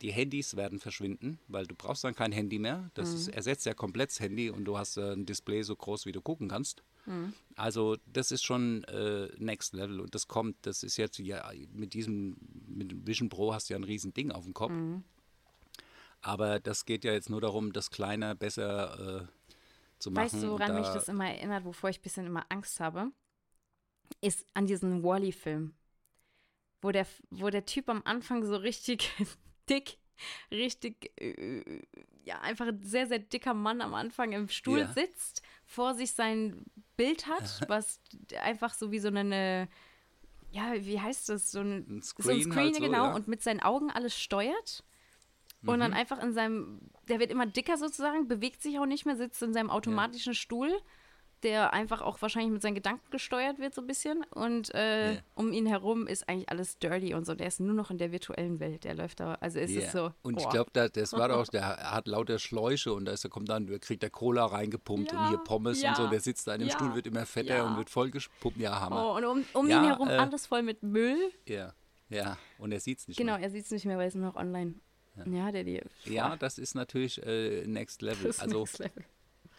die Handys werden verschwinden, weil du brauchst dann kein Handy mehr. Das mhm. ist, ersetzt ja komplett das Handy und du hast äh, ein Display so groß, wie du gucken kannst. Mhm. Also das ist schon äh, Next Level und das kommt, das ist jetzt ja mit diesem, mit Vision Pro hast du ja ein riesen Ding auf dem Kopf. Mhm. Aber das geht ja jetzt nur darum, das kleiner, besser äh, zu machen. Weißt du, woran da mich das immer erinnert, wovor ich ein bisschen immer Angst habe? Ist an diesen Wally-Film wo der, wo der Typ am Anfang so richtig [laughs] dick, richtig, äh, ja, einfach ein sehr, sehr dicker Mann am Anfang im Stuhl ja. sitzt, vor sich sein Bild hat, was einfach so wie so eine, ja, wie heißt das, so ein, ein Screen, so ein Screen halt so, genau, ja. und mit seinen Augen alles steuert. Und mhm. dann einfach in seinem, der wird immer dicker sozusagen, bewegt sich auch nicht mehr, sitzt in seinem automatischen ja. Stuhl der einfach auch wahrscheinlich mit seinen Gedanken gesteuert wird, so ein bisschen. Und äh, yeah. um ihn herum ist eigentlich alles dirty und so. Der ist nur noch in der virtuellen Welt. Der läuft da, also es yeah. ist so. Und oh. ich glaube, da, das war doch, [laughs] der hat lauter Schläuche und da ist, kommt dann, kriegt der Cola reingepumpt ja. und hier Pommes ja. und so. Der sitzt da in dem ja. Stuhl, wird immer fetter und wird vollgepumpt. Ja, Hammer. Oh, und um, um ihn herum äh, alles voll mit Müll. Ja, ja. Und er sieht es nicht genau, mehr. Genau, er sieht es nicht mehr, weil es nur noch online. Ja, der die. Ja, das ist natürlich äh, Next Level. also, Next Level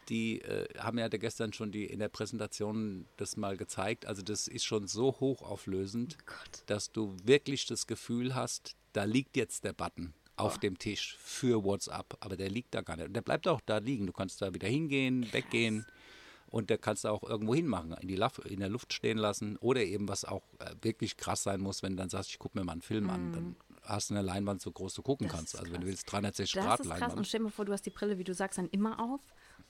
die äh, haben ja gestern schon die in der Präsentation das mal gezeigt. Also das ist schon so hochauflösend, oh dass du wirklich das Gefühl hast, da liegt jetzt der Button auf oh. dem Tisch für WhatsApp, aber der liegt da gar nicht. Der bleibt auch da liegen. Du kannst da wieder hingehen, weggehen und der kannst du auch irgendwo hinmachen, in, die Laf in der Luft stehen lassen oder eben was auch äh, wirklich krass sein muss, wenn du dann sagst, ich gucke mir mal einen Film mm. an, dann hast du eine Leinwand so groß du gucken das kannst. Also wenn du willst 360 das Grad Leinwand. Ist krass und stell dir vor, du hast die Brille, wie du sagst, dann immer auf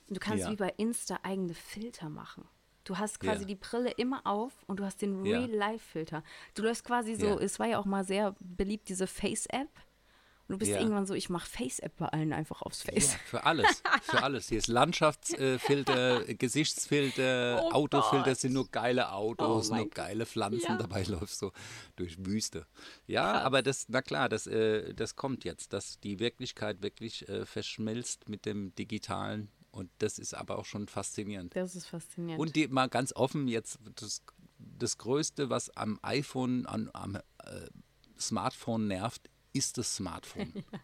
Du kannst ja. wie bei Insta eigene Filter machen. Du hast quasi ja. die Brille immer auf und du hast den Real-Life-Filter. Du läufst quasi so, es war ja auch mal sehr beliebt, diese Face-App, Und du bist Ja. irgendwann so, ich mache Face-App bei allen einfach aufs Face. Ja, für alles. Für alles. Hier ist Landschaftsfilter, [laughs] Gesichtsfilter, Oh Autofilter sind nur geile Autos, Oh nur geile Pflanzen. Ja. Dabei [laughs] läufst du durch Wüste. Ja, Krass. aber das, na klar, das, äh, das kommt jetzt, dass die Wirklichkeit wirklich äh, verschmilzt mit dem Digitalen. Und das ist aber auch schon faszinierend. Das ist faszinierend. Und die, mal ganz offen, jetzt das, das Größte, was am iPhone, an, am äh, Smartphone nervt, ist das Smartphone. [laughs] ja.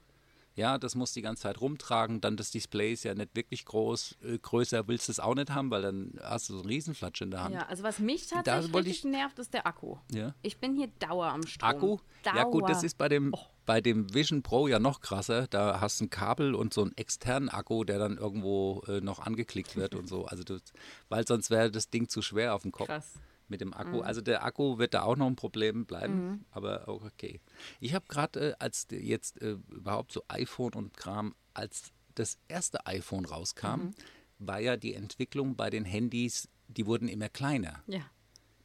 Das muss die ganze Zeit rumtragen. Dann das Display ist ja nicht wirklich groß. Äh, größer willst du es auch nicht haben, weil dann hast du so einen Riesenflatsch in der Hand. ja, also was mich tatsächlich richtig ich- nervt, ist der Akku. Ja. Ich bin hier Dauer am Strom. Akku? Dauer. Ja gut, das ist bei dem, Oh. bei dem Vision Pro ja noch krasser. Da hast du ein Kabel und so einen externen Akku, der dann irgendwo äh, noch angeklickt wird und so. Also das, weil sonst wäre das Ding zu schwer auf dem Kopf. Krass. Mit dem Akku. Also der Akku wird da auch noch ein Problem bleiben, aber auch okay. Ich habe gerade, äh, als jetzt äh, überhaupt so iPhone und Kram, als das erste iPhone rauskam, war ja die Entwicklung bei den Handys, die wurden immer kleiner. Ja.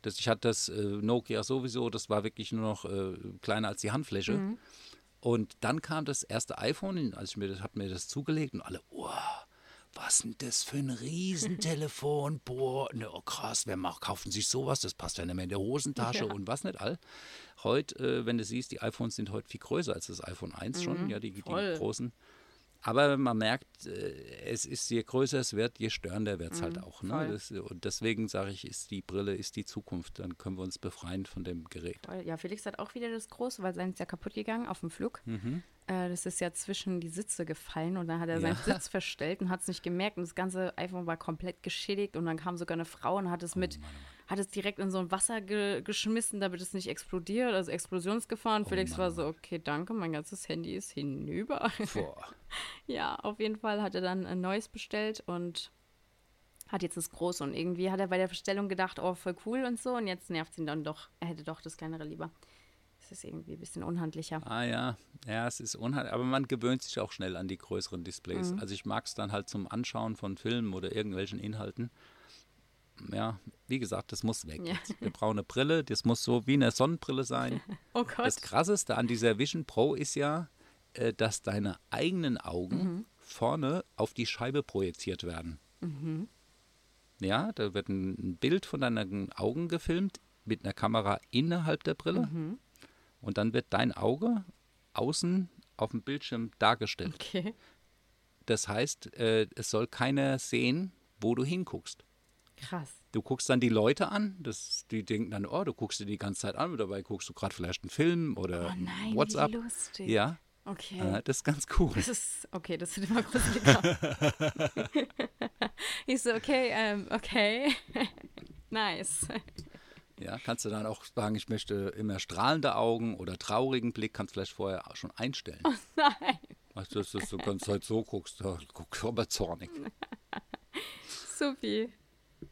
Das, ich hatte das äh, Nokia sowieso, das war wirklich nur noch äh, kleiner als die Handfläche. Und dann kam das erste iPhone, als ich mir das, hab mir das zugelegt und alle, oh, was denn das für ein Riesentelefon? [laughs] Boah, ne, oh krass, wer macht, kaufen sich sowas? Das passt ja nicht mehr in der Hosentasche Ja. und was nicht all. Heute, äh, wenn du siehst, die iPhones sind heute viel größer als das iPhone 1 schon, ja, die, die großen. Aber man merkt, äh, es ist, je größer es wird, je störender wird es halt auch. Ne? Das, und deswegen sage ich, ist die Brille ist die Zukunft. Dann können wir uns befreien von dem Gerät. Voll. Ja, Felix hat auch wieder das große, weil sein ist ja kaputt gegangen auf dem Flug. Mhm. Äh, das ist ja zwischen die Sitze gefallen und dann hat er Ja. seinen Sitz verstellt und hat es nicht gemerkt und das ganze iPhone war komplett geschädigt und dann kam sogar eine Frau und hat es Oh mit, hat es direkt in so ein Wasser ge geschmissen, damit es nicht explodiert, also Explosionsgefahr. Und Felix Oh Mann, war so, okay, danke, mein ganzes Handy ist hinüber. [laughs] Ja, auf jeden Fall hat er dann ein neues bestellt und hat jetzt das große. Und irgendwie hat er bei der Bestellung gedacht, oh, voll cool und so. Und jetzt nervt ihn dann doch. Er hätte doch das kleinere lieber. Es ist irgendwie ein bisschen unhandlicher. Ah ja, ja, es ist unheimlich. Aber man gewöhnt sich auch schnell an die größeren Displays. Mhm. Also ich mag es dann halt zum Anschauen von Filmen oder irgendwelchen Inhalten. Ja, wie gesagt, das muss weg. Ja. Wir brauchen eine Brille, das muss so wie eine Sonnenbrille sein. [laughs] Oh Gott. Das Krasseste an dieser Vision Pro ist ja, äh, dass deine eigenen Augen Mhm. vorne auf die Scheibe projiziert werden. Mhm. Ja, da wird ein ein Bild von deinen Augen gefilmt mit einer Kamera innerhalb der Brille Mhm. Und dann wird dein Auge außen auf dem Bildschirm dargestellt. Okay. Das heißt, äh, es soll keiner sehen, wo du hinguckst. Krass. Du guckst dann die Leute an, das, die denken dann, oh, du guckst dir die ganze Zeit an, und dabei guckst du gerade vielleicht einen Film oder Oh nein, WhatsApp. wie lustig. Ja, Okay. äh, das ist ganz cool. Das ist, okay, das wird immer gruseliger. [laughs] [laughs] ich so, okay, ähm, okay. [laughs] nice. Ja, kannst du dann auch sagen, ich möchte immer strahlende Augen oder traurigen Blick, kannst vielleicht vorher auch schon einstellen. Nein. Weißt du, dass du ganze Zeit so guckst, da guckst du aber zornig. [laughs] Supi.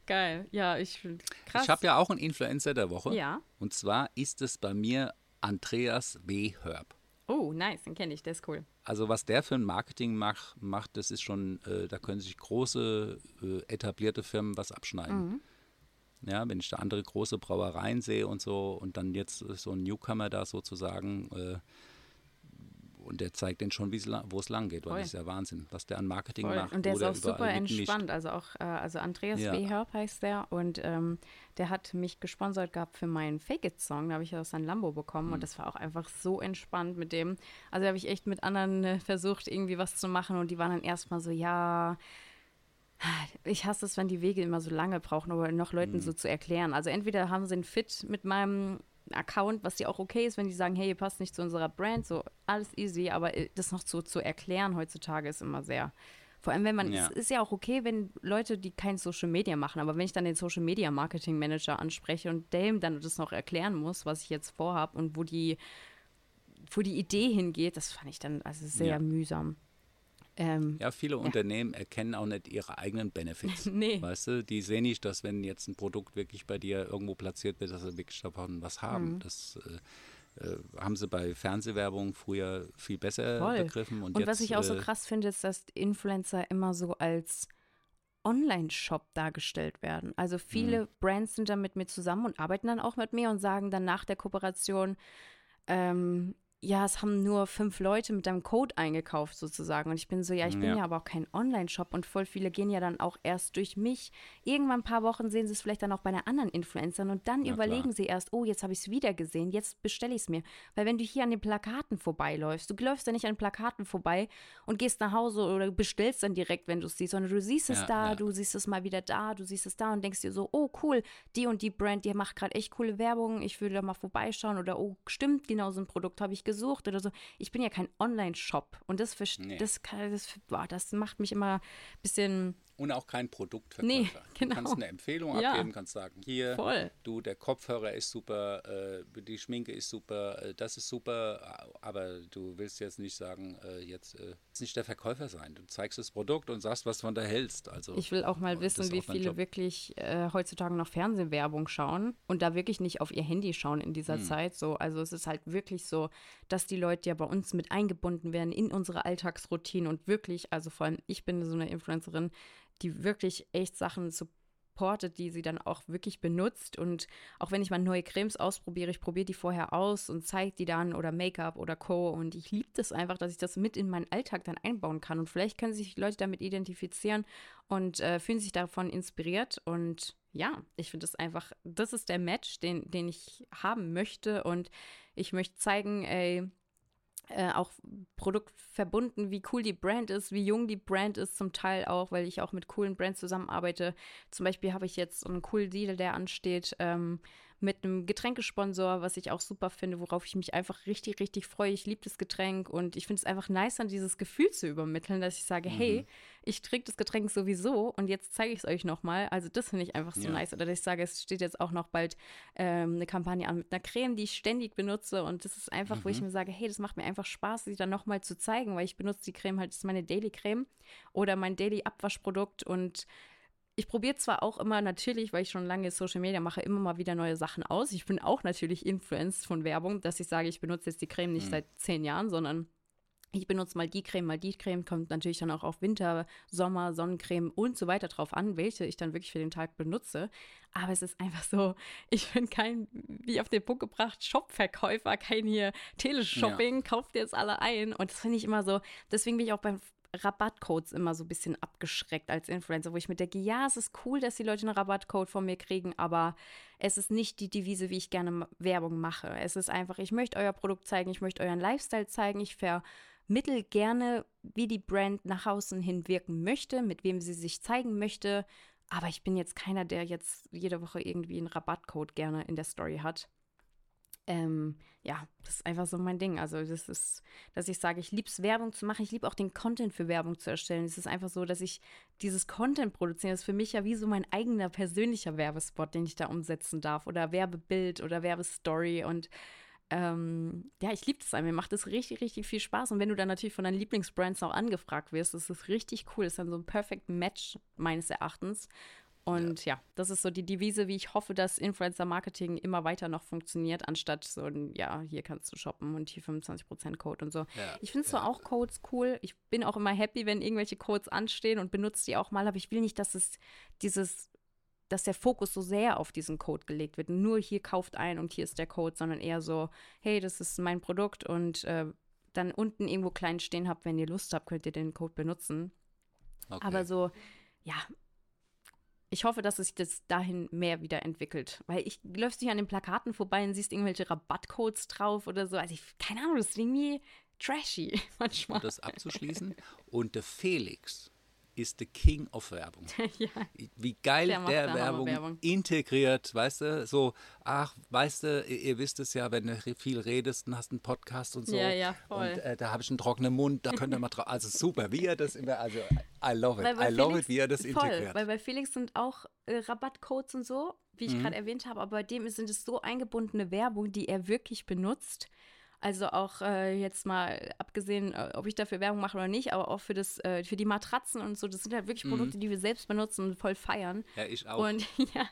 Geil. Ja, ich finde krass. Ich habe ja auch einen Influencer der Woche. Ja. Und zwar ist es bei mir Andreas W. Herb. Oh, nice, den kenne ich, der ist cool. Also was der für ein Marketing mach, macht, das ist schon, äh, da können sich große äh, etablierte Firmen was abschneiden. Ja, wenn ich da andere große Brauereien sehe und so und dann jetzt äh, so ein Newcomer da sozusagen äh, und der zeigt denen schon, wie es la- wo es lang geht, weil Voll. das ist ja Wahnsinn, was der an Marketing Voll. macht. Und der ist auch super entspannt. Also auch, äh, also Andreas Ja. W. Herb heißt der und ähm, der hat mich gesponsert gehabt für meinen Fake It Song. Da habe ich aus sein Lambo bekommen Hm. und das war auch einfach so entspannt mit dem. Also da habe ich echt mit anderen äh, versucht, irgendwie was zu machen und die waren dann erstmal so, ja. Ich hasse es, wenn die Wege immer so lange brauchen, um noch Leuten Hm. so zu erklären. Also entweder haben sie einen Fit mit meinem Account, was ja auch okay ist, wenn die sagen, hey, ihr passt nicht zu unserer Brand, so alles easy, aber äh, das noch so zu erklären heutzutage ist immer sehr. Vor allem, wenn man, Ja. es ist ja auch okay, wenn Leute, die kein Social Media machen, aber wenn ich dann den Social Media Marketing Manager anspreche und dem dann das noch erklären muss, was ich jetzt vorhab und wo die, wo die Idee hingeht, das fand ich dann also sehr Ja. mühsam. Ähm, Ja, viele Unternehmen erkennen auch nicht ihre eigenen Benefits. [laughs] Nee. Weißt du, die sehen nicht, dass wenn jetzt ein Produkt wirklich bei dir irgendwo platziert wird, dass sie wirklich davon was haben. Mhm. Das äh, äh, haben sie bei Fernsehwerbung früher viel besser Voll. begriffen. Und, Und, jetzt, was ich auch so äh, krass finde, ist, dass Influencer immer so als Online-Shop dargestellt werden. Also viele Mhm. Brands sind dann mit mir zusammen und arbeiten dann auch mit mir und sagen dann nach der Kooperation, ähm, ja, es haben nur fünf Leute mit deinem Code eingekauft sozusagen. Und ich bin so, ja, ich bin ja, ja aber auch kein Online-Shop und voll viele gehen ja dann auch erst durch mich. Irgendwann ein paar Wochen sehen sie es vielleicht dann auch bei einer anderen Influencerin und dann ja, überlegen klar. sie erst, oh, jetzt habe ich es wieder gesehen, jetzt bestelle ich es mir. Weil wenn du hier an den Plakaten vorbeiläufst, du läufst ja nicht an den Plakaten vorbei und gehst nach Hause oder bestellst dann direkt, wenn du es siehst, sondern du siehst es ja, da, du siehst es mal wieder da, du siehst es da und denkst dir so, oh cool, die und die Brand, die macht gerade echt coole Werbung, ich würde da mal vorbeischauen oder oh, stimmt, genau so ein Produkt habe ich gesucht oder so. Ich bin ja kein Online-Shop und das, nee. das, das, boah, das macht mich immer ein bisschen und auch kein Produktverkäufer. Nee, genau. Du kannst eine Empfehlung ja. abgeben, kannst sagen, hier, Voll. du, der Kopfhörer ist super, äh, die Schminke ist super, äh, das ist super, aber du willst jetzt nicht sagen, äh, jetzt äh, nicht der Verkäufer sein. Du zeigst das Produkt und sagst, was du von da hältst. Also, ich will auch mal wissen, wie viele wirklich äh, heutzutage noch Fernsehwerbung schauen und da wirklich nicht auf ihr Handy schauen in dieser hm. Zeit. So, also es ist halt wirklich so, dass die Leute ja bei uns mit eingebunden werden in unsere Alltagsroutine und wirklich, also vor allem ich bin so eine Influencerin, die wirklich echt Sachen supportet, die sie dann auch wirklich benutzt. Und auch wenn ich mal neue Cremes ausprobiere, ich probiere die vorher aus und zeige die dann oder Make-up oder Co. Und ich liebe das einfach, dass ich das mit in meinen Alltag dann einbauen kann. Und vielleicht können sich Leute damit identifizieren und äh, fühlen sich davon inspiriert. Und ja, ich finde es einfach, das ist der Match, den, den ich haben möchte. Und ich möchte zeigen, ey, äh, auch Produkt verbunden, wie cool die Brand ist, wie jung die Brand ist, zum Teil auch, weil ich auch mit coolen Brands zusammenarbeite. Zum Beispiel habe ich jetzt einen coolen Deal, der ansteht. Ähm, mit einem Getränkesponsor, was ich auch super finde, worauf ich mich einfach richtig, richtig freue. Ich liebe das Getränk und ich finde es einfach nice, dann dieses Gefühl zu übermitteln, dass ich sage, mhm. hey, ich trinke das Getränk sowieso und jetzt zeige ich es euch nochmal. Also das finde ich einfach so ja. nice. Oder dass ich sage, es steht jetzt auch noch bald ähm, eine Kampagne an mit einer Creme, die ich ständig benutze und das ist einfach, mhm. wo ich mhm. mir sage, hey, das macht mir einfach Spaß, sie dann nochmal zu zeigen, weil ich benutze die Creme halt, das ist meine Daily Creme oder mein Daily Abwaschprodukt und ich probiere zwar auch immer natürlich, weil ich schon lange Social Media mache, immer mal wieder neue Sachen aus. Ich bin auch natürlich influenced von Werbung, dass ich sage, ich benutze jetzt die Creme nicht mhm. seit zehn Jahren, sondern ich benutze mal die Creme, mal die Creme, kommt natürlich dann auch auf Winter, Sommer, Sonnencreme und so weiter drauf an, welche ich dann wirklich für den Tag benutze. Aber es ist einfach so, ich bin kein, wie auf den Punkt gebracht, Shopverkäufer, kein hier Teleshopping, ja. kauft jetzt alle ein. Und das finde ich immer so, deswegen bin ich auch beim Rabattcodes immer so ein bisschen abgeschreckt als Influencer, wo ich mir denke, ja, es ist cool, dass die Leute einen Rabattcode von mir kriegen, aber es ist nicht die Devise, wie ich gerne Werbung mache. Es ist einfach, ich möchte euer Produkt zeigen, ich möchte euren Lifestyle zeigen, ich vermittel gerne, wie die Brand nach außen hin wirken möchte, mit wem sie sich zeigen möchte. Aber ich bin jetzt keiner, der jetzt jede Woche irgendwie einen Rabattcode gerne in der Story hat ähm, ja, das ist einfach so mein Ding. Also das ist, dass ich sage, ich liebe es, Werbung zu machen. Ich liebe auch den Content für Werbung zu erstellen. Es ist einfach so, dass ich dieses Content produziere. Das ist für mich ja wie so mein eigener persönlicher Werbespot, den ich da umsetzen darf. Oder Werbebild oder Werbestory. Und ähm, ja, ich liebe das. Mir macht das richtig, richtig viel Spaß. Und wenn du dann natürlich von deinen Lieblingsbrands auch angefragt wirst, das ist richtig cool. Das ist dann so ein Perfect Match meines Erachtens. Und ja. ja. das ist so die Devise, wie ich hoffe, dass Influencer-Marketing immer weiter noch funktioniert, anstatt so ein, ja, hier kannst du shoppen und hier 25% Code und so. Ja, ich finde zwar ja. auch Codes cool. Ich bin auch immer happy, wenn irgendwelche Codes anstehen und benutze die auch mal, aber ich will nicht, dass es dieses dass der Fokus so sehr auf diesen Code gelegt wird. Nur hier kauft ein und hier ist der Code, sondern eher so, hey, das ist mein Produkt und äh, dann unten irgendwo klein stehen habt, wenn ihr Lust habt, könnt ihr den Code benutzen. Okay. Aber so, ja, ich hoffe, dass sich das dahin mehr wieder entwickelt. Weil ich läufst dich an den Plakaten vorbei und siehst irgendwelche Rabattcodes drauf oder so. Also ich, keine Ahnung, das ist irgendwie trashy [laughs] manchmal. Um das abzuschließen. Und der Felix ist the King of Werbung. [laughs] ja. Wie geil der, der Werbung, Werbung, integriert, weißt du, so, ach, weißt du, ihr, ihr, wisst es ja, wenn du viel redest und hast einen Podcast und so. Ja, ja, voll. Und äh, da habe ich einen trockenen Mund, da könnt ihr mal drauf, also super, wie er das immer, also I love it, I Felix, love it, wie er das voll, integriert. Weil bei Felix sind auch äh, Rabattcodes und so, wie ich mhm. gerade erwähnt habe, aber bei dem sind es so eingebundene Werbung, die er wirklich benutzt also auch äh, jetzt mal abgesehen, äh, ob ich dafür Werbung mache oder nicht, aber auch für das, äh, für die Matratzen und so, das sind halt wirklich mhm. Produkte, die wir selbst benutzen und voll feiern. Ja, ich auch. Und [laughs] ja,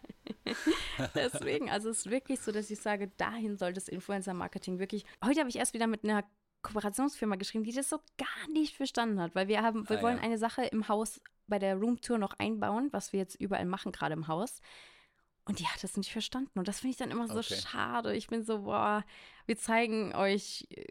[laughs] deswegen, also es ist wirklich so, dass ich sage, dahin soll das Influencer-Marketing wirklich. Heute habe ich erst wieder mit einer Kooperationsfirma geschrieben, die das so gar nicht verstanden hat, weil wir haben, wir ah, wollen ja. eine Sache im Haus bei der Roomtour noch einbauen, was wir jetzt überall machen, gerade im Haus. Und die hat das nicht verstanden. Und das finde ich dann immer so Okay. schade. Ich bin so, boah, wir zeigen euch, äh,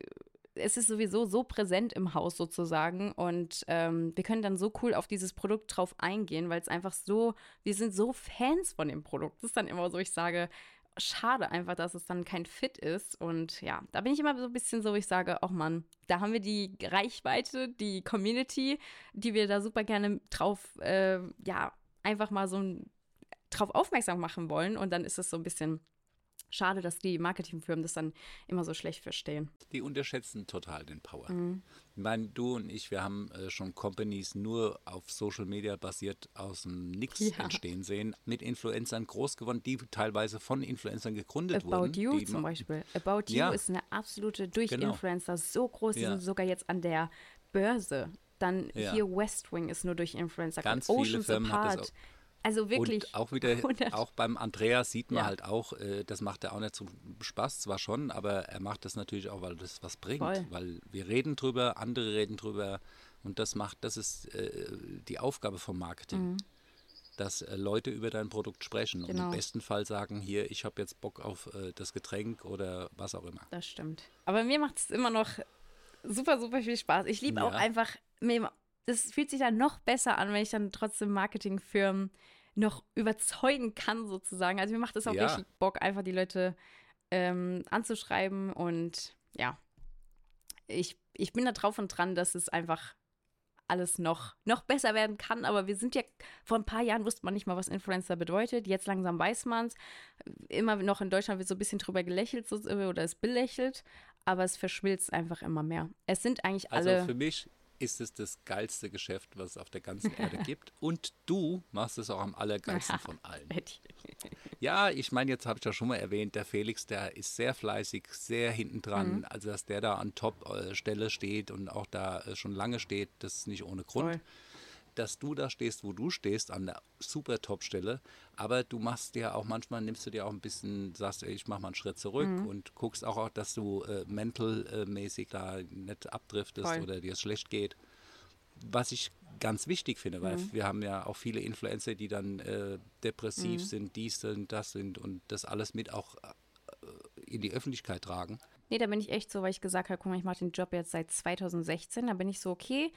es ist sowieso so präsent im Haus sozusagen. Und ähm, wir können dann so cool auf dieses Produkt drauf eingehen, weil es einfach so, wir sind so Fans von dem Produkt. Das ist dann immer so, ich sage, schade einfach, dass es dann kein Fit ist. Und ja, da bin ich immer so ein bisschen so, ich sage, ach Mann, da haben wir die Reichweite, die Community, die wir da super gerne drauf, äh, ja, einfach mal so ein, drauf aufmerksam machen wollen. Und dann ist es so ein bisschen schade, dass die Marketingfirmen das dann immer so schlecht verstehen. Die unterschätzen total den Power. Mhm. Ich meine, du und ich, wir haben äh, schon Companies nur auf Social Media basiert aus dem Nix Ja. entstehen sehen, mit Influencern groß geworden, die teilweise von Influencern gegründet About wurden. You die zum Beispiel. About You Ja. ist eine absolute durch Genau. Influencer so groß, die Ja. sind sogar jetzt an der Börse. Dann hier West Wing ist nur durch Influencer. Ganz Oceans viele Firmen hat das Apart. Also wirklich. Und auch wieder, [laughs] 100. auch beim Andreas sieht man Ja. halt auch, äh, das macht er auch nicht zum Spaß, zwar schon, aber er macht das natürlich auch, weil das was bringt. Voll. Weil wir reden drüber, andere reden drüber und das macht, das ist äh, die Aufgabe vom Marketing. Dass äh, Leute über dein Produkt sprechen und Mhm. Genau. im besten Fall sagen, hier, ich habe jetzt Bock auf äh, das Getränk oder was auch immer. Das stimmt. Aber mir macht es immer noch super, super viel Spaß. Ich liebe auch Ja. einfach, mir, das fühlt sich dann noch besser an, wenn ich dann trotzdem Marketingfirmen noch überzeugen kann, sozusagen. Also mir macht es auch Ja. richtig Bock, einfach die Leute ähm, anzuschreiben und ja, ich, ich bin da drauf und dran, dass es einfach alles noch, noch besser werden kann. Aber wir sind ja, vor ein paar Jahren wusste man nicht mal, was Influencer bedeutet. Jetzt langsam weiß man es. Immer noch in Deutschland wird so ein bisschen drüber gelächelt so, oder es belächelt, aber es verschmilzt einfach immer mehr. Es sind eigentlich Also alle. für mich ist es das geilste Geschäft, was es auf der ganzen Erde [laughs] gibt. Und du machst es auch am allergeilsten von [laughs] allen. Ja, ich meine, jetzt habe ich ja schon mal erwähnt, der Felix, der ist sehr fleißig, sehr hinten dran. Mhm. Also, dass der da an Top-Stelle steht und auch da äh, schon lange steht, das ist nicht ohne Grund. Voll. Dass du da stehst, wo du stehst, an der super Top-Stelle. Aber du machst dir auch manchmal, nimmst du dir auch ein bisschen, sagst, ey, ich mache mal einen Schritt zurück Mhm. und guckst auch, dass du äh, mental-mäßig da nicht abdriftest Voll. oder dir es schlecht geht. Was ich ganz wichtig finde, weil Mhm. wir haben ja auch viele Influencer, die dann äh, depressiv Mhm. sind, dies sind, das sind und das alles mit auch äh, in die Öffentlichkeit tragen. Nee, da bin ich echt so, weil ich gesagt habe, guck mal, ich mache den Job jetzt seit 2016. Da bin ich so, okay,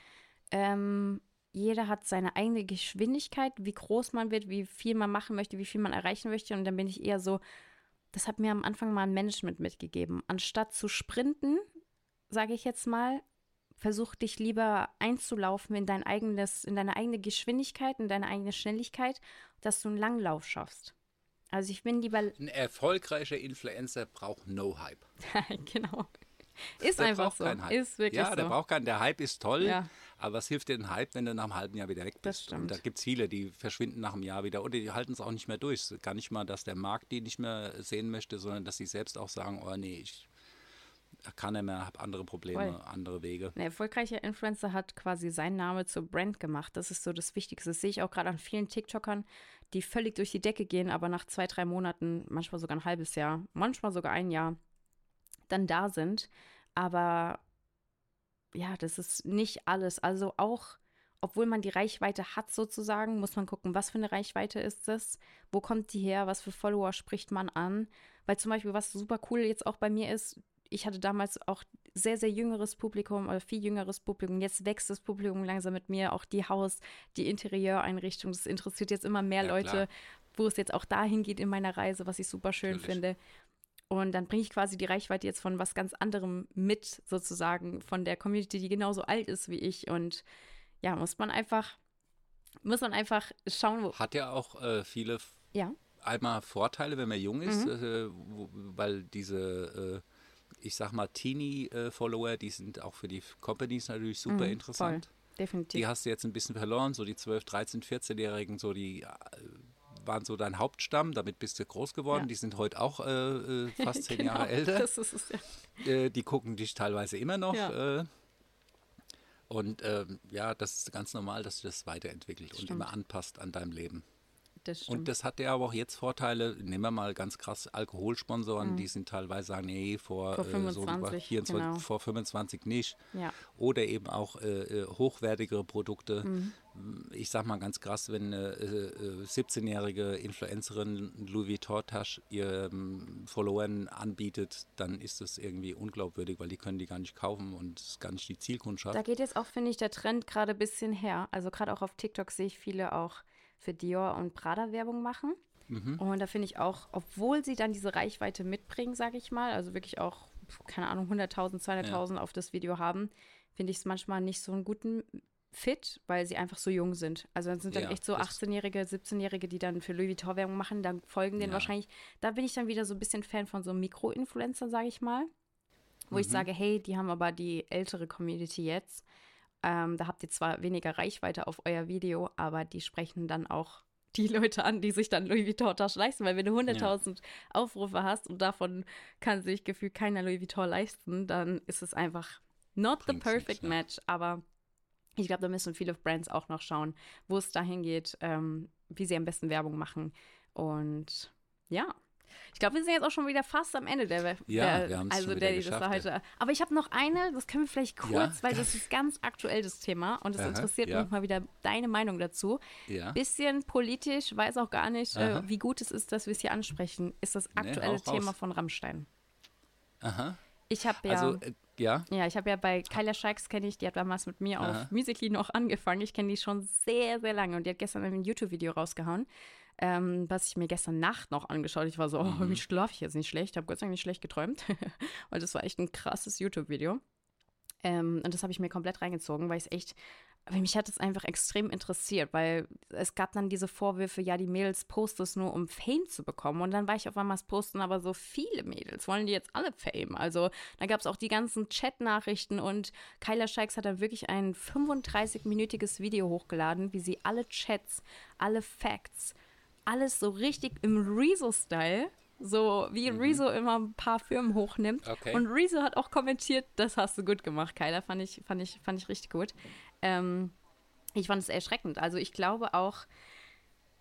ähm, jeder hat seine eigene Geschwindigkeit, wie groß man wird, wie viel man machen möchte, wie viel man erreichen möchte. Und dann bin ich eher so, das hat mir am Anfang mal ein Management mitgegeben. Anstatt zu sprinten, sage ich jetzt mal, versuch dich lieber einzulaufen in dein eigenes, in deine eigene Geschwindigkeit, in deine eigene Schnelligkeit, dass du einen Langlauf schaffst. Also ich bin lieber, Ein erfolgreicher Influencer braucht no Hype. [laughs] genau. Ist Der einfach so. Ist wirklich ja, so. der braucht keinen. Der Hype ist toll, Ja. aber was hilft dir ein Hype, wenn du nach einem halben Jahr wieder weg bist? Und da gibt es viele, die verschwinden nach einem Jahr wieder oder die halten es auch nicht mehr durch. Gar nicht mal, dass der Markt die nicht mehr sehen möchte, sondern dass sie selbst auch sagen, oh nee, ich kann nicht mehr, habe andere Probleme, Voll. andere Wege. Ein erfolgreicher Influencer hat quasi seinen Name zur Brand gemacht. Das ist so das Wichtigste. Das sehe ich auch gerade an vielen TikTokern, die völlig durch die Decke gehen, aber nach zwei, drei Monaten, manchmal sogar ein halbes Jahr, manchmal sogar ein Jahr, dann da sind. Aber ja, das ist nicht alles. Also auch, obwohl man die Reichweite hat sozusagen, muss man gucken, was für eine Reichweite ist das, wo kommt die her, was für Follower spricht man an. Weil zum Beispiel, was super cool jetzt auch bei mir ist, ich hatte damals auch sehr, sehr jüngeres Publikum oder viel jüngeres Publikum. Jetzt wächst das Publikum langsam mit mir, auch die Haus, die Interieureinrichtung. Das interessiert jetzt immer mehr Ja, Leute, klar. wo es jetzt auch dahin geht in meiner Reise, was ich super schön Natürlich. finde. Und dann bringe ich quasi die Reichweite jetzt von was ganz anderem mit, sozusagen, von der Community, die genauso alt ist wie ich. Und ja, muss man einfach, muss man einfach schauen, wo. Hat ja auch äh, viele Ja, einmal Vorteile, wenn man jung ist, Mhm. äh, wo, weil diese, äh, ich sag mal, Teenie-Follower, die sind auch für die Companies natürlich super Mhm, interessant. voll. definitiv. Die hast du jetzt ein bisschen verloren, so die 12, 13, 14-Jährigen, so die äh, waren so dein Hauptstamm, damit bist du groß geworden. Ja. Die sind heute auch äh, äh, fast zehn [laughs] Genau, Jahre älter. Das ist es, ja. Äh, die gucken dich teilweise immer noch. Ja. Äh, und ähm, ja, das ist ganz normal, dass du das weiterentwickelt und immer anpasst an deinem Leben. Das stimmt. Und das hat ja aber auch jetzt Vorteile. Nehmen wir mal ganz krass Alkoholsponsoren, mhm. die sind teilweise sagen, nee, vor, vor 25, äh, so 24, genau. vor 25 nicht. Ja. Oder eben auch äh, äh hochwertigere Produkte. Mhm. Ich sag mal ganz krass, wenn eine äh, 17-jährige Influencerin Louis Vuitton-Tasche ihren Followern anbietet, dann ist das irgendwie unglaubwürdig, weil die können die gar nicht kaufen und es ist gar nicht die Zielkundschaft. Da geht jetzt auch, finde ich, der Trend gerade ein bisschen her. Also gerade auch auf TikTok sehe ich viele auch für Dior und Prada Werbung machen. Mhm. Und da finde ich auch, obwohl sie dann diese Reichweite mitbringen, sage ich mal, also wirklich auch, keine Ahnung, 100.000, 200.000 ja. auf das Video haben, finde ich es manchmal nicht so einen guten Fit, weil sie einfach so jung sind. Also dann sind dann ja, echt so 18-Jährige, 17-Jährige, die dann für Louis Vuitton Werbung machen, dann folgen denen ja. wahrscheinlich. Da bin ich dann wieder so ein bisschen Fan von so Mikro-Influencern, sage ich mal. Wo mhm. ich sage, hey, die haben aber die ältere Community jetzt. Ähm, da habt ihr zwar weniger Reichweite auf euer Video, aber die sprechen dann auch die Leute an, die sich dann Louis Vuitton-Tasche leisten. Weil wenn du 100.000 ja. Aufrufe hast und davon kann sich gefühlt keiner Louis Vuitton leisten, dann ist es einfach not Bringt's the perfect nichts, match. Aber ich glaube, da müssen viele Brands auch noch schauen, wo es dahin geht, ähm, wie sie am besten Werbung machen. Und ja, ich glaube, wir sind jetzt auch schon wieder fast am Ende der, ja, der wir haben es also schon der, geschafft, das heute. Aber ich habe noch eine, das können wir vielleicht kurz, Ja, weil das ist ganz aktuell das Thema und es interessiert ja. mich mal wieder deine Meinung dazu. Ja. Bisschen politisch, weiß auch gar nicht, äh, wie gut es ist, dass wir es hier ansprechen. Ist das Nee, aktuelle raus. Thema von Rammstein. Aha. Ich habe ja, Also, äh, ja. ja, ich habe ja bei Kyla Scheiks kenne ich, die hat damals mit mir Aha. auf Musically noch angefangen. Ich kenne die schon sehr, sehr lange und die hat gestern ein YouTube-Video rausgehauen, ähm, was ich mir gestern Nacht noch angeschaut. Ich war so, oh, Mhm. wie schlafe ich jetzt nicht schlecht? Ich habe Gott sei Dank nicht schlecht geträumt, [laughs] weil das war echt ein krasses YouTube-Video. Ähm, und das habe ich mir komplett reingezogen, weil es echt, weil mich hat es einfach extrem interessiert, weil es gab dann diese Vorwürfe, ja, die Mädels posten es nur, um Fame zu bekommen. Und dann war ich auf einmal, posten aber so viele Mädels, wollen die jetzt alle Fame? Also da gab es auch die ganzen Chat-Nachrichten und Kyla Scheiks hat dann wirklich ein 35-minütiges Video hochgeladen, wie sie alle Chats, alle Facts, alles so richtig im Rezo-Style, so wie Rezo immer ein paar Firmen hochnimmt. Okay. Und Rezo hat auch kommentiert, das hast du gut gemacht, Kyla, fand ich, fand ich, fand ich richtig gut. Ähm, ich fand es erschreckend. Also ich glaube auch,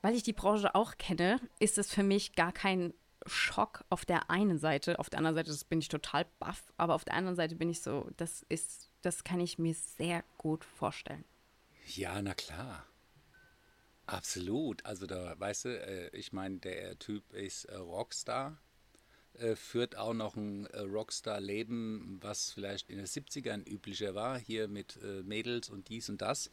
weil ich die Branche auch kenne, ist es für mich gar kein Schock auf der einen Seite. Auf der anderen Seite das bin ich total baff, aber auf der anderen Seite bin ich so, das ist, das kann ich mir sehr gut vorstellen. Ja, na klar. Absolut. Also da, weißt du, äh, ich meine, der Typ ist äh, Rockstar, äh, führt auch noch ein Rockstar-Leben, was vielleicht in den 70ern üblicher war, hier mit Mädels und dies und das.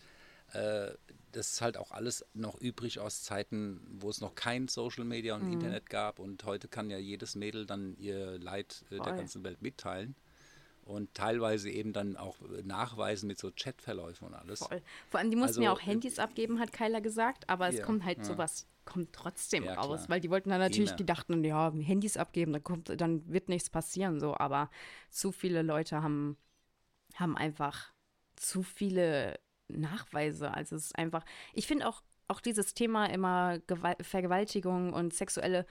Das ist halt auch alles noch übrig aus Zeiten, wo es noch kein Social Media und Internet gab und heute kann ja jedes Mädel dann ihr Leid äh, der Voll. ganzen Welt mitteilen. Und teilweise eben dann auch äh, nachweisen mit so Chatverläufen und alles. Voll. Vor allem, die mussten ja Also, auch Handys abgeben, hat Kyla gesagt, aber es Ja, kommt halt ja. sowas, kommt trotzdem Ja, raus, klar. weil die wollten dann natürlich, Immer. die dachten, ja, Handys abgeben, dann kommt, dann wird nichts passieren, so, aber zu viele Leute haben, haben einfach zu viele Nachweise, also es ist einfach, ich finde auch, auch dieses Thema immer Gewalt, Vergewaltigung und sexuelle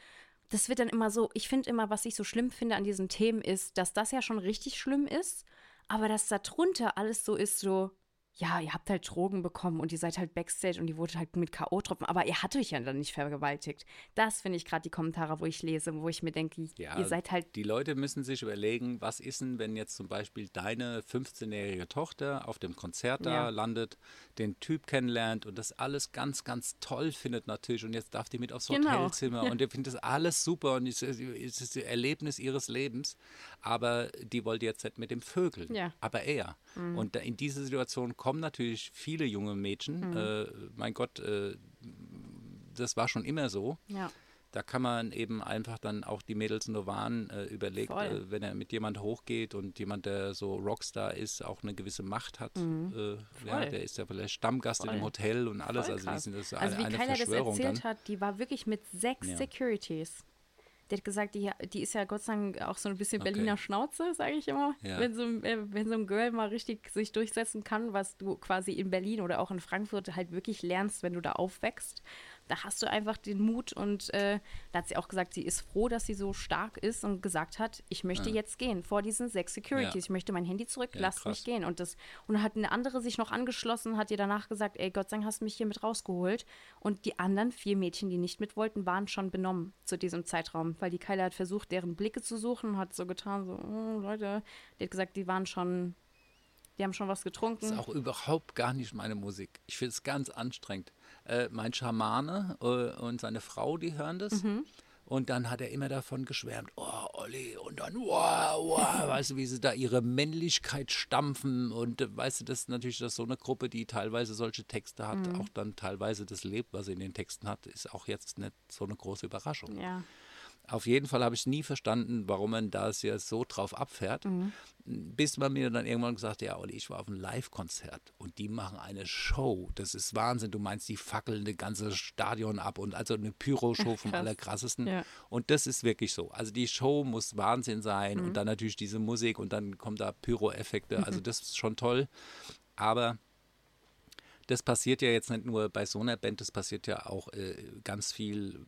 das wird dann immer so, ich finde immer, was ich so schlimm finde an diesen Themen ist, dass das ja schon richtig schlimm ist, aber dass da drunter alles so ist, so, ja, ihr habt halt Drogen bekommen und ihr seid halt Backstage und ihr wurdet halt mit K.O.-Tropfen, aber ihr habt euch ja dann nicht vergewaltigt. Das finde ich gerade die Kommentare, wo ich lese, wo ich mir denke, Ja, ihr seid halt, Die Leute müssen sich überlegen, was ist denn, wenn jetzt zum Beispiel deine 15-jährige Tochter auf dem Konzert da Ja. landet, den Typ kennenlernt und das alles ganz, ganz toll findet natürlich und jetzt darf die mit aufs Genau. Hotelzimmer und [laughs] ihr findet das alles super und es ist, das Erlebnis ihres Lebens, aber die wollte jetzt nicht mit dem Vögeln, Ja. aber er. Mhm. Und da- in diese Situation kommen natürlich viele junge Mädchen, Mhm. äh, mein Gott, äh, das war schon immer so. ja, Da kann man eben einfach dann auch die Mädels nur warnen, äh, überlegt, äh, wenn er mit jemand hochgeht und jemand, der so Rockstar ist, auch eine gewisse Macht hat. Äh, ja, Mhm. Der ist ja vielleicht Stammgast in Voll. einem Hotel und alles. Voll also die sind das Also eine, wie eine Kyla das erzählt dann. hat, die war wirklich mit sechs Ja. Securities. Die hat gesagt, die, die ist ja Gott sei Dank auch so ein bisschen Okay. Berliner Schnauze, sage ich immer. Ja. Wenn, so, äh, wenn so ein Girl mal richtig sich durchsetzen kann, was du quasi in Berlin oder auch in Frankfurt halt wirklich lernst, wenn du da aufwächst. Da hast du einfach den Mut und äh, da hat sie auch gesagt, sie ist froh, dass sie so stark ist und gesagt hat, ich möchte ja. jetzt gehen vor diesen sechs Securities, ja. ich möchte mein Handy zurück, ja, lasst mich gehen. Und das und dann hat eine andere sich noch angeschlossen, hat ihr danach gesagt, ey, Gott sei Dank hast du mich hier mit rausgeholt. Und die anderen vier Mädchen, die nicht mit wollten, waren schon benommen zu diesem Zeitraum, weil die Keile hat versucht, deren Blicke zu suchen und hat so getan, so, oh, Leute, die hat gesagt, die waren schon die haben schon was getrunken. Das ist auch überhaupt gar nicht meine Musik. Ich finde es ganz anstrengend. Äh, mein Schamane äh, und seine Frau, die hören das. Mhm. Und dann hat er immer davon geschwärmt, oh, Olli, und dann, wow, wow, [laughs] weißt du, wie sie da ihre Männlichkeit stampfen. Und äh, weißt du, das ist natürlich das so eine Gruppe, die teilweise solche Texte hat, mhm. auch dann teilweise das lebt, was sie in den Texten hat, ist auch jetzt nicht so eine große Überraschung. Ja. Auf jeden Fall habe ich nie verstanden, warum man da ja so drauf abfährt. Mhm. Bis man mir dann irgendwann gesagt hat, ja, Olli, ich war auf einem Live-Konzert und die machen eine Show. Das ist Wahnsinn. Du meinst, die fackeln das ganze Stadion ab und also eine Pyro-Show [laughs] vom Allerkrassesten. Ja. Und das ist wirklich so. Also die Show muss Wahnsinn sein mhm. und dann natürlich diese Musik und dann kommen da Pyro-Effekte. Also [laughs] das ist schon toll. Aber das passiert ja jetzt nicht nur bei so einer Band, das passiert ja auch äh, ganz viel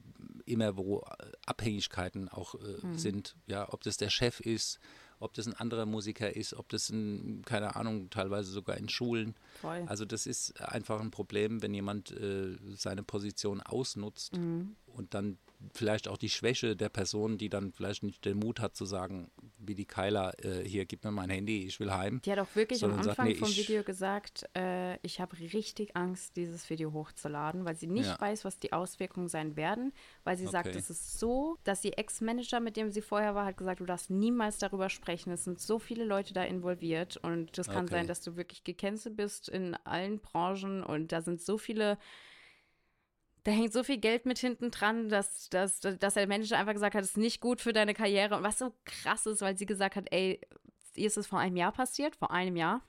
immer, wo äh, Abhängigkeiten auch äh, mhm. sind. Ja, ob das der Chef ist, ob das ein anderer Musiker ist, ob das ein, keine Ahnung, teilweise sogar in Schulen. Voll. Also das ist einfach ein Problem, wenn jemand äh, seine Position ausnutzt mhm. und dann vielleicht auch die Schwäche der Person, die dann vielleicht nicht den Mut hat zu sagen, wie die Kyla, äh, hier, gib mir mein Handy, ich will heim. Die hat auch wirklich am Anfang sagt, nee, vom Video gesagt, äh, ich habe richtig Angst, dieses Video hochzuladen, weil sie nicht ja. weiß, was die Auswirkungen sein werden, weil sie okay. sagt, es ist so, dass ihr Ex-Manager, mit dem sie vorher war, hat gesagt, du darfst niemals darüber sprechen, es sind so viele Leute da involviert und das kann okay. sein, dass du wirklich gecancelt bist in allen Branchen und da sind so viele da hängt so viel Geld mit hinten dran, dass, dass, dass der Manager einfach gesagt hat, es ist nicht gut für deine Karriere. Und was so krass ist, weil sie gesagt hat, ey, ihr ist es vor einem Jahr passiert, vor einem Jahr.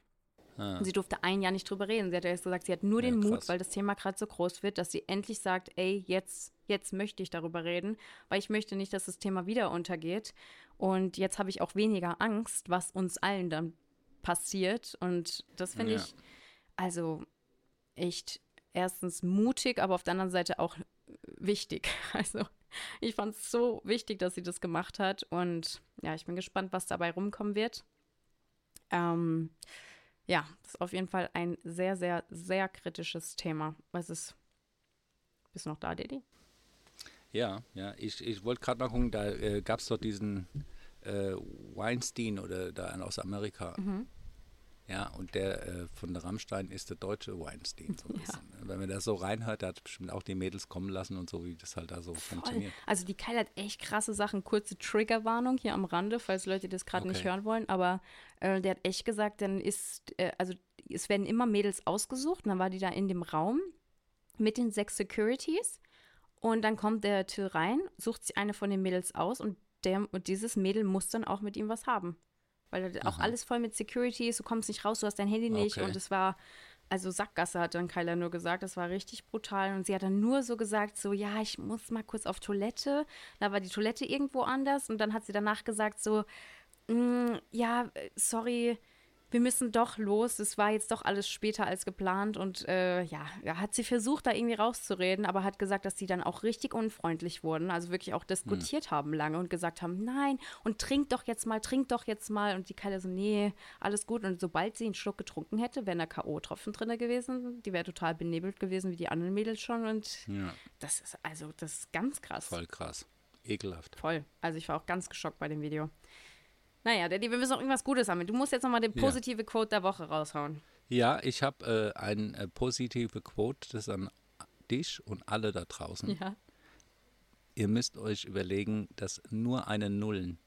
Ah. Und sie durfte ein Jahr nicht drüber reden. Sie hat ja gesagt, sie hat nur ja, den krass. Mut, weil das Thema gerade so groß wird, dass sie endlich sagt, ey, jetzt, jetzt möchte ich darüber reden, weil ich möchte nicht, dass das Thema wieder untergeht. Und jetzt habe ich auch weniger Angst, was uns allen dann passiert. Und das finde ja. ich, also echt erstens mutig, aber auf der anderen Seite auch wichtig. [laughs] Also ich fand es so wichtig, dass sie das gemacht hat und ja, ich bin gespannt, was dabei rumkommen wird. Ähm, ja, das ist auf jeden Fall ein sehr, sehr, sehr kritisches Thema. Was ist, bist du noch da, Didi? Ja, ja, ich, ich wollte gerade mal gucken, da äh, gab es doch diesen äh, Weinstein oder da einen aus Amerika. Mhm. Ja, und der äh, von der Rammstein ist der deutsche Weinstein so ein bisschen. Ja. Wenn man da so reinhört, der hat bestimmt auch die Mädels kommen lassen und so, wie das halt da so Voll. funktioniert. Also die Keil hat echt krasse Sachen. Kurze Triggerwarnung hier am Rande, falls Leute das gerade okay. nicht hören wollen. Aber äh, der hat echt gesagt, dann ist, äh, also es werden immer Mädels ausgesucht. Und dann war die da in dem Raum mit den sechs Securities. Und dann kommt der Till rein, sucht sich eine von den Mädels aus und, der, und dieses Mädel muss dann auch mit ihm was haben weil auch alles voll mit Security ist, du kommst nicht raus, du hast dein Handy nicht. Okay. und es war, also Sackgasse hat dann Kyla nur gesagt, das war richtig brutal. Und sie hat dann nur so gesagt, so ja, ich muss mal kurz auf Toilette, da war die Toilette irgendwo anders. Und dann hat sie danach gesagt so, mm, ja, sorry, wir müssen doch los. Es war jetzt doch alles später als geplant und äh, ja, hat sie versucht, da irgendwie rauszureden, aber hat gesagt, dass sie dann auch richtig unfreundlich wurden, also wirklich auch diskutiert hm. haben lange und gesagt haben, nein, und trink doch jetzt mal, trink doch jetzt mal. Und die Kalle so, nee, alles gut. Und sobald sie einen Schluck getrunken hätte, wären da K.O.-Tropfen drin gewesen. Die wäre total benebelt gewesen, wie die anderen Mädels schon. Und ja. das ist also, das ist ganz krass. Voll krass. Ekelhaft. Voll. Also ich war auch ganz geschockt bei dem Video. Naja, Daddy, wir müssen auch irgendwas Gutes haben. Du musst jetzt nochmal den positive ja. Quote der Woche raushauen. Ja, ich habe äh, ein äh, positive Quote, das an dich und alle da draußen. Ja. Ihr müsst euch überlegen, dass nur eine Nullen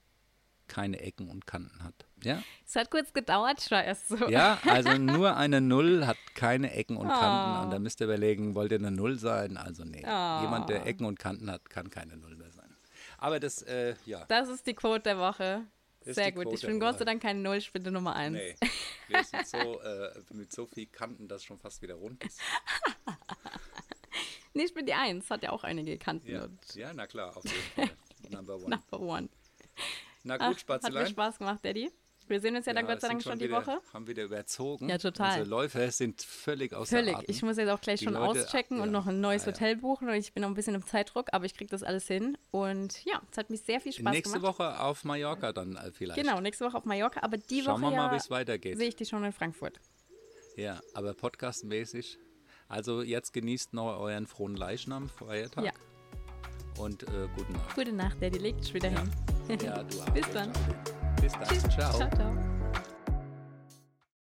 keine Ecken und Kanten hat. Ja? Es hat kurz gedauert, ich war erst so. Ja, also nur eine Null hat keine Ecken und Kanten. Oh. Und da müsst ihr überlegen, wollt ihr eine Null sein? Also nee. Oh. Jemand, der Ecken und Kanten hat, kann keine Null mehr sein. Aber das, äh, ja. Das ist die Quote der Woche. Sehr gut. Ich bin Gott sei Dank keine Null, ich bin Nummer eins. Nee, wir sind so, äh, mit so viel Kanten, dass schon fast wieder rund ist. [laughs] nee, ich bin die Eins, hat ja auch einige Kanten. Ja, ja na klar, auf jeden Fall. [laughs] Number one. Number one. Na gut, Ach, Spatzelein. Hat mir Spaß gemacht, Daddy. Wir sehen uns ja, dann Gott sei Dank schon, die Woche. Haben wieder überzogen. Ja, total. Unsere Läufe sind völlig außer Völlig. Atem. Ich muss jetzt auch gleich Die schon Leute- auschecken ja. und noch ein neues Ja, ja. Hotel buchen und ich bin noch ein bisschen im Zeitdruck, aber ich kriege das alles hin. Und ja, es hat mich sehr viel Spaß Nächste gemacht. Woche auf Mallorca dann äh, vielleicht. Genau, nächste Woche auf Mallorca, aber die Schauen Woche wir mal, ja wie es weitergeht. sehe ich die schon in Frankfurt. Ja, aber podcastmäßig. Also jetzt genießt noch euren frohen Leichnam, Feiertag. Ja. Und äh, guten Nacht. Gute Nacht, Daddy legt dich wieder Ja. hin. Ja, du. [laughs] Bis dann. Bis dann. Tschüss. Ciao. ciao. ciao.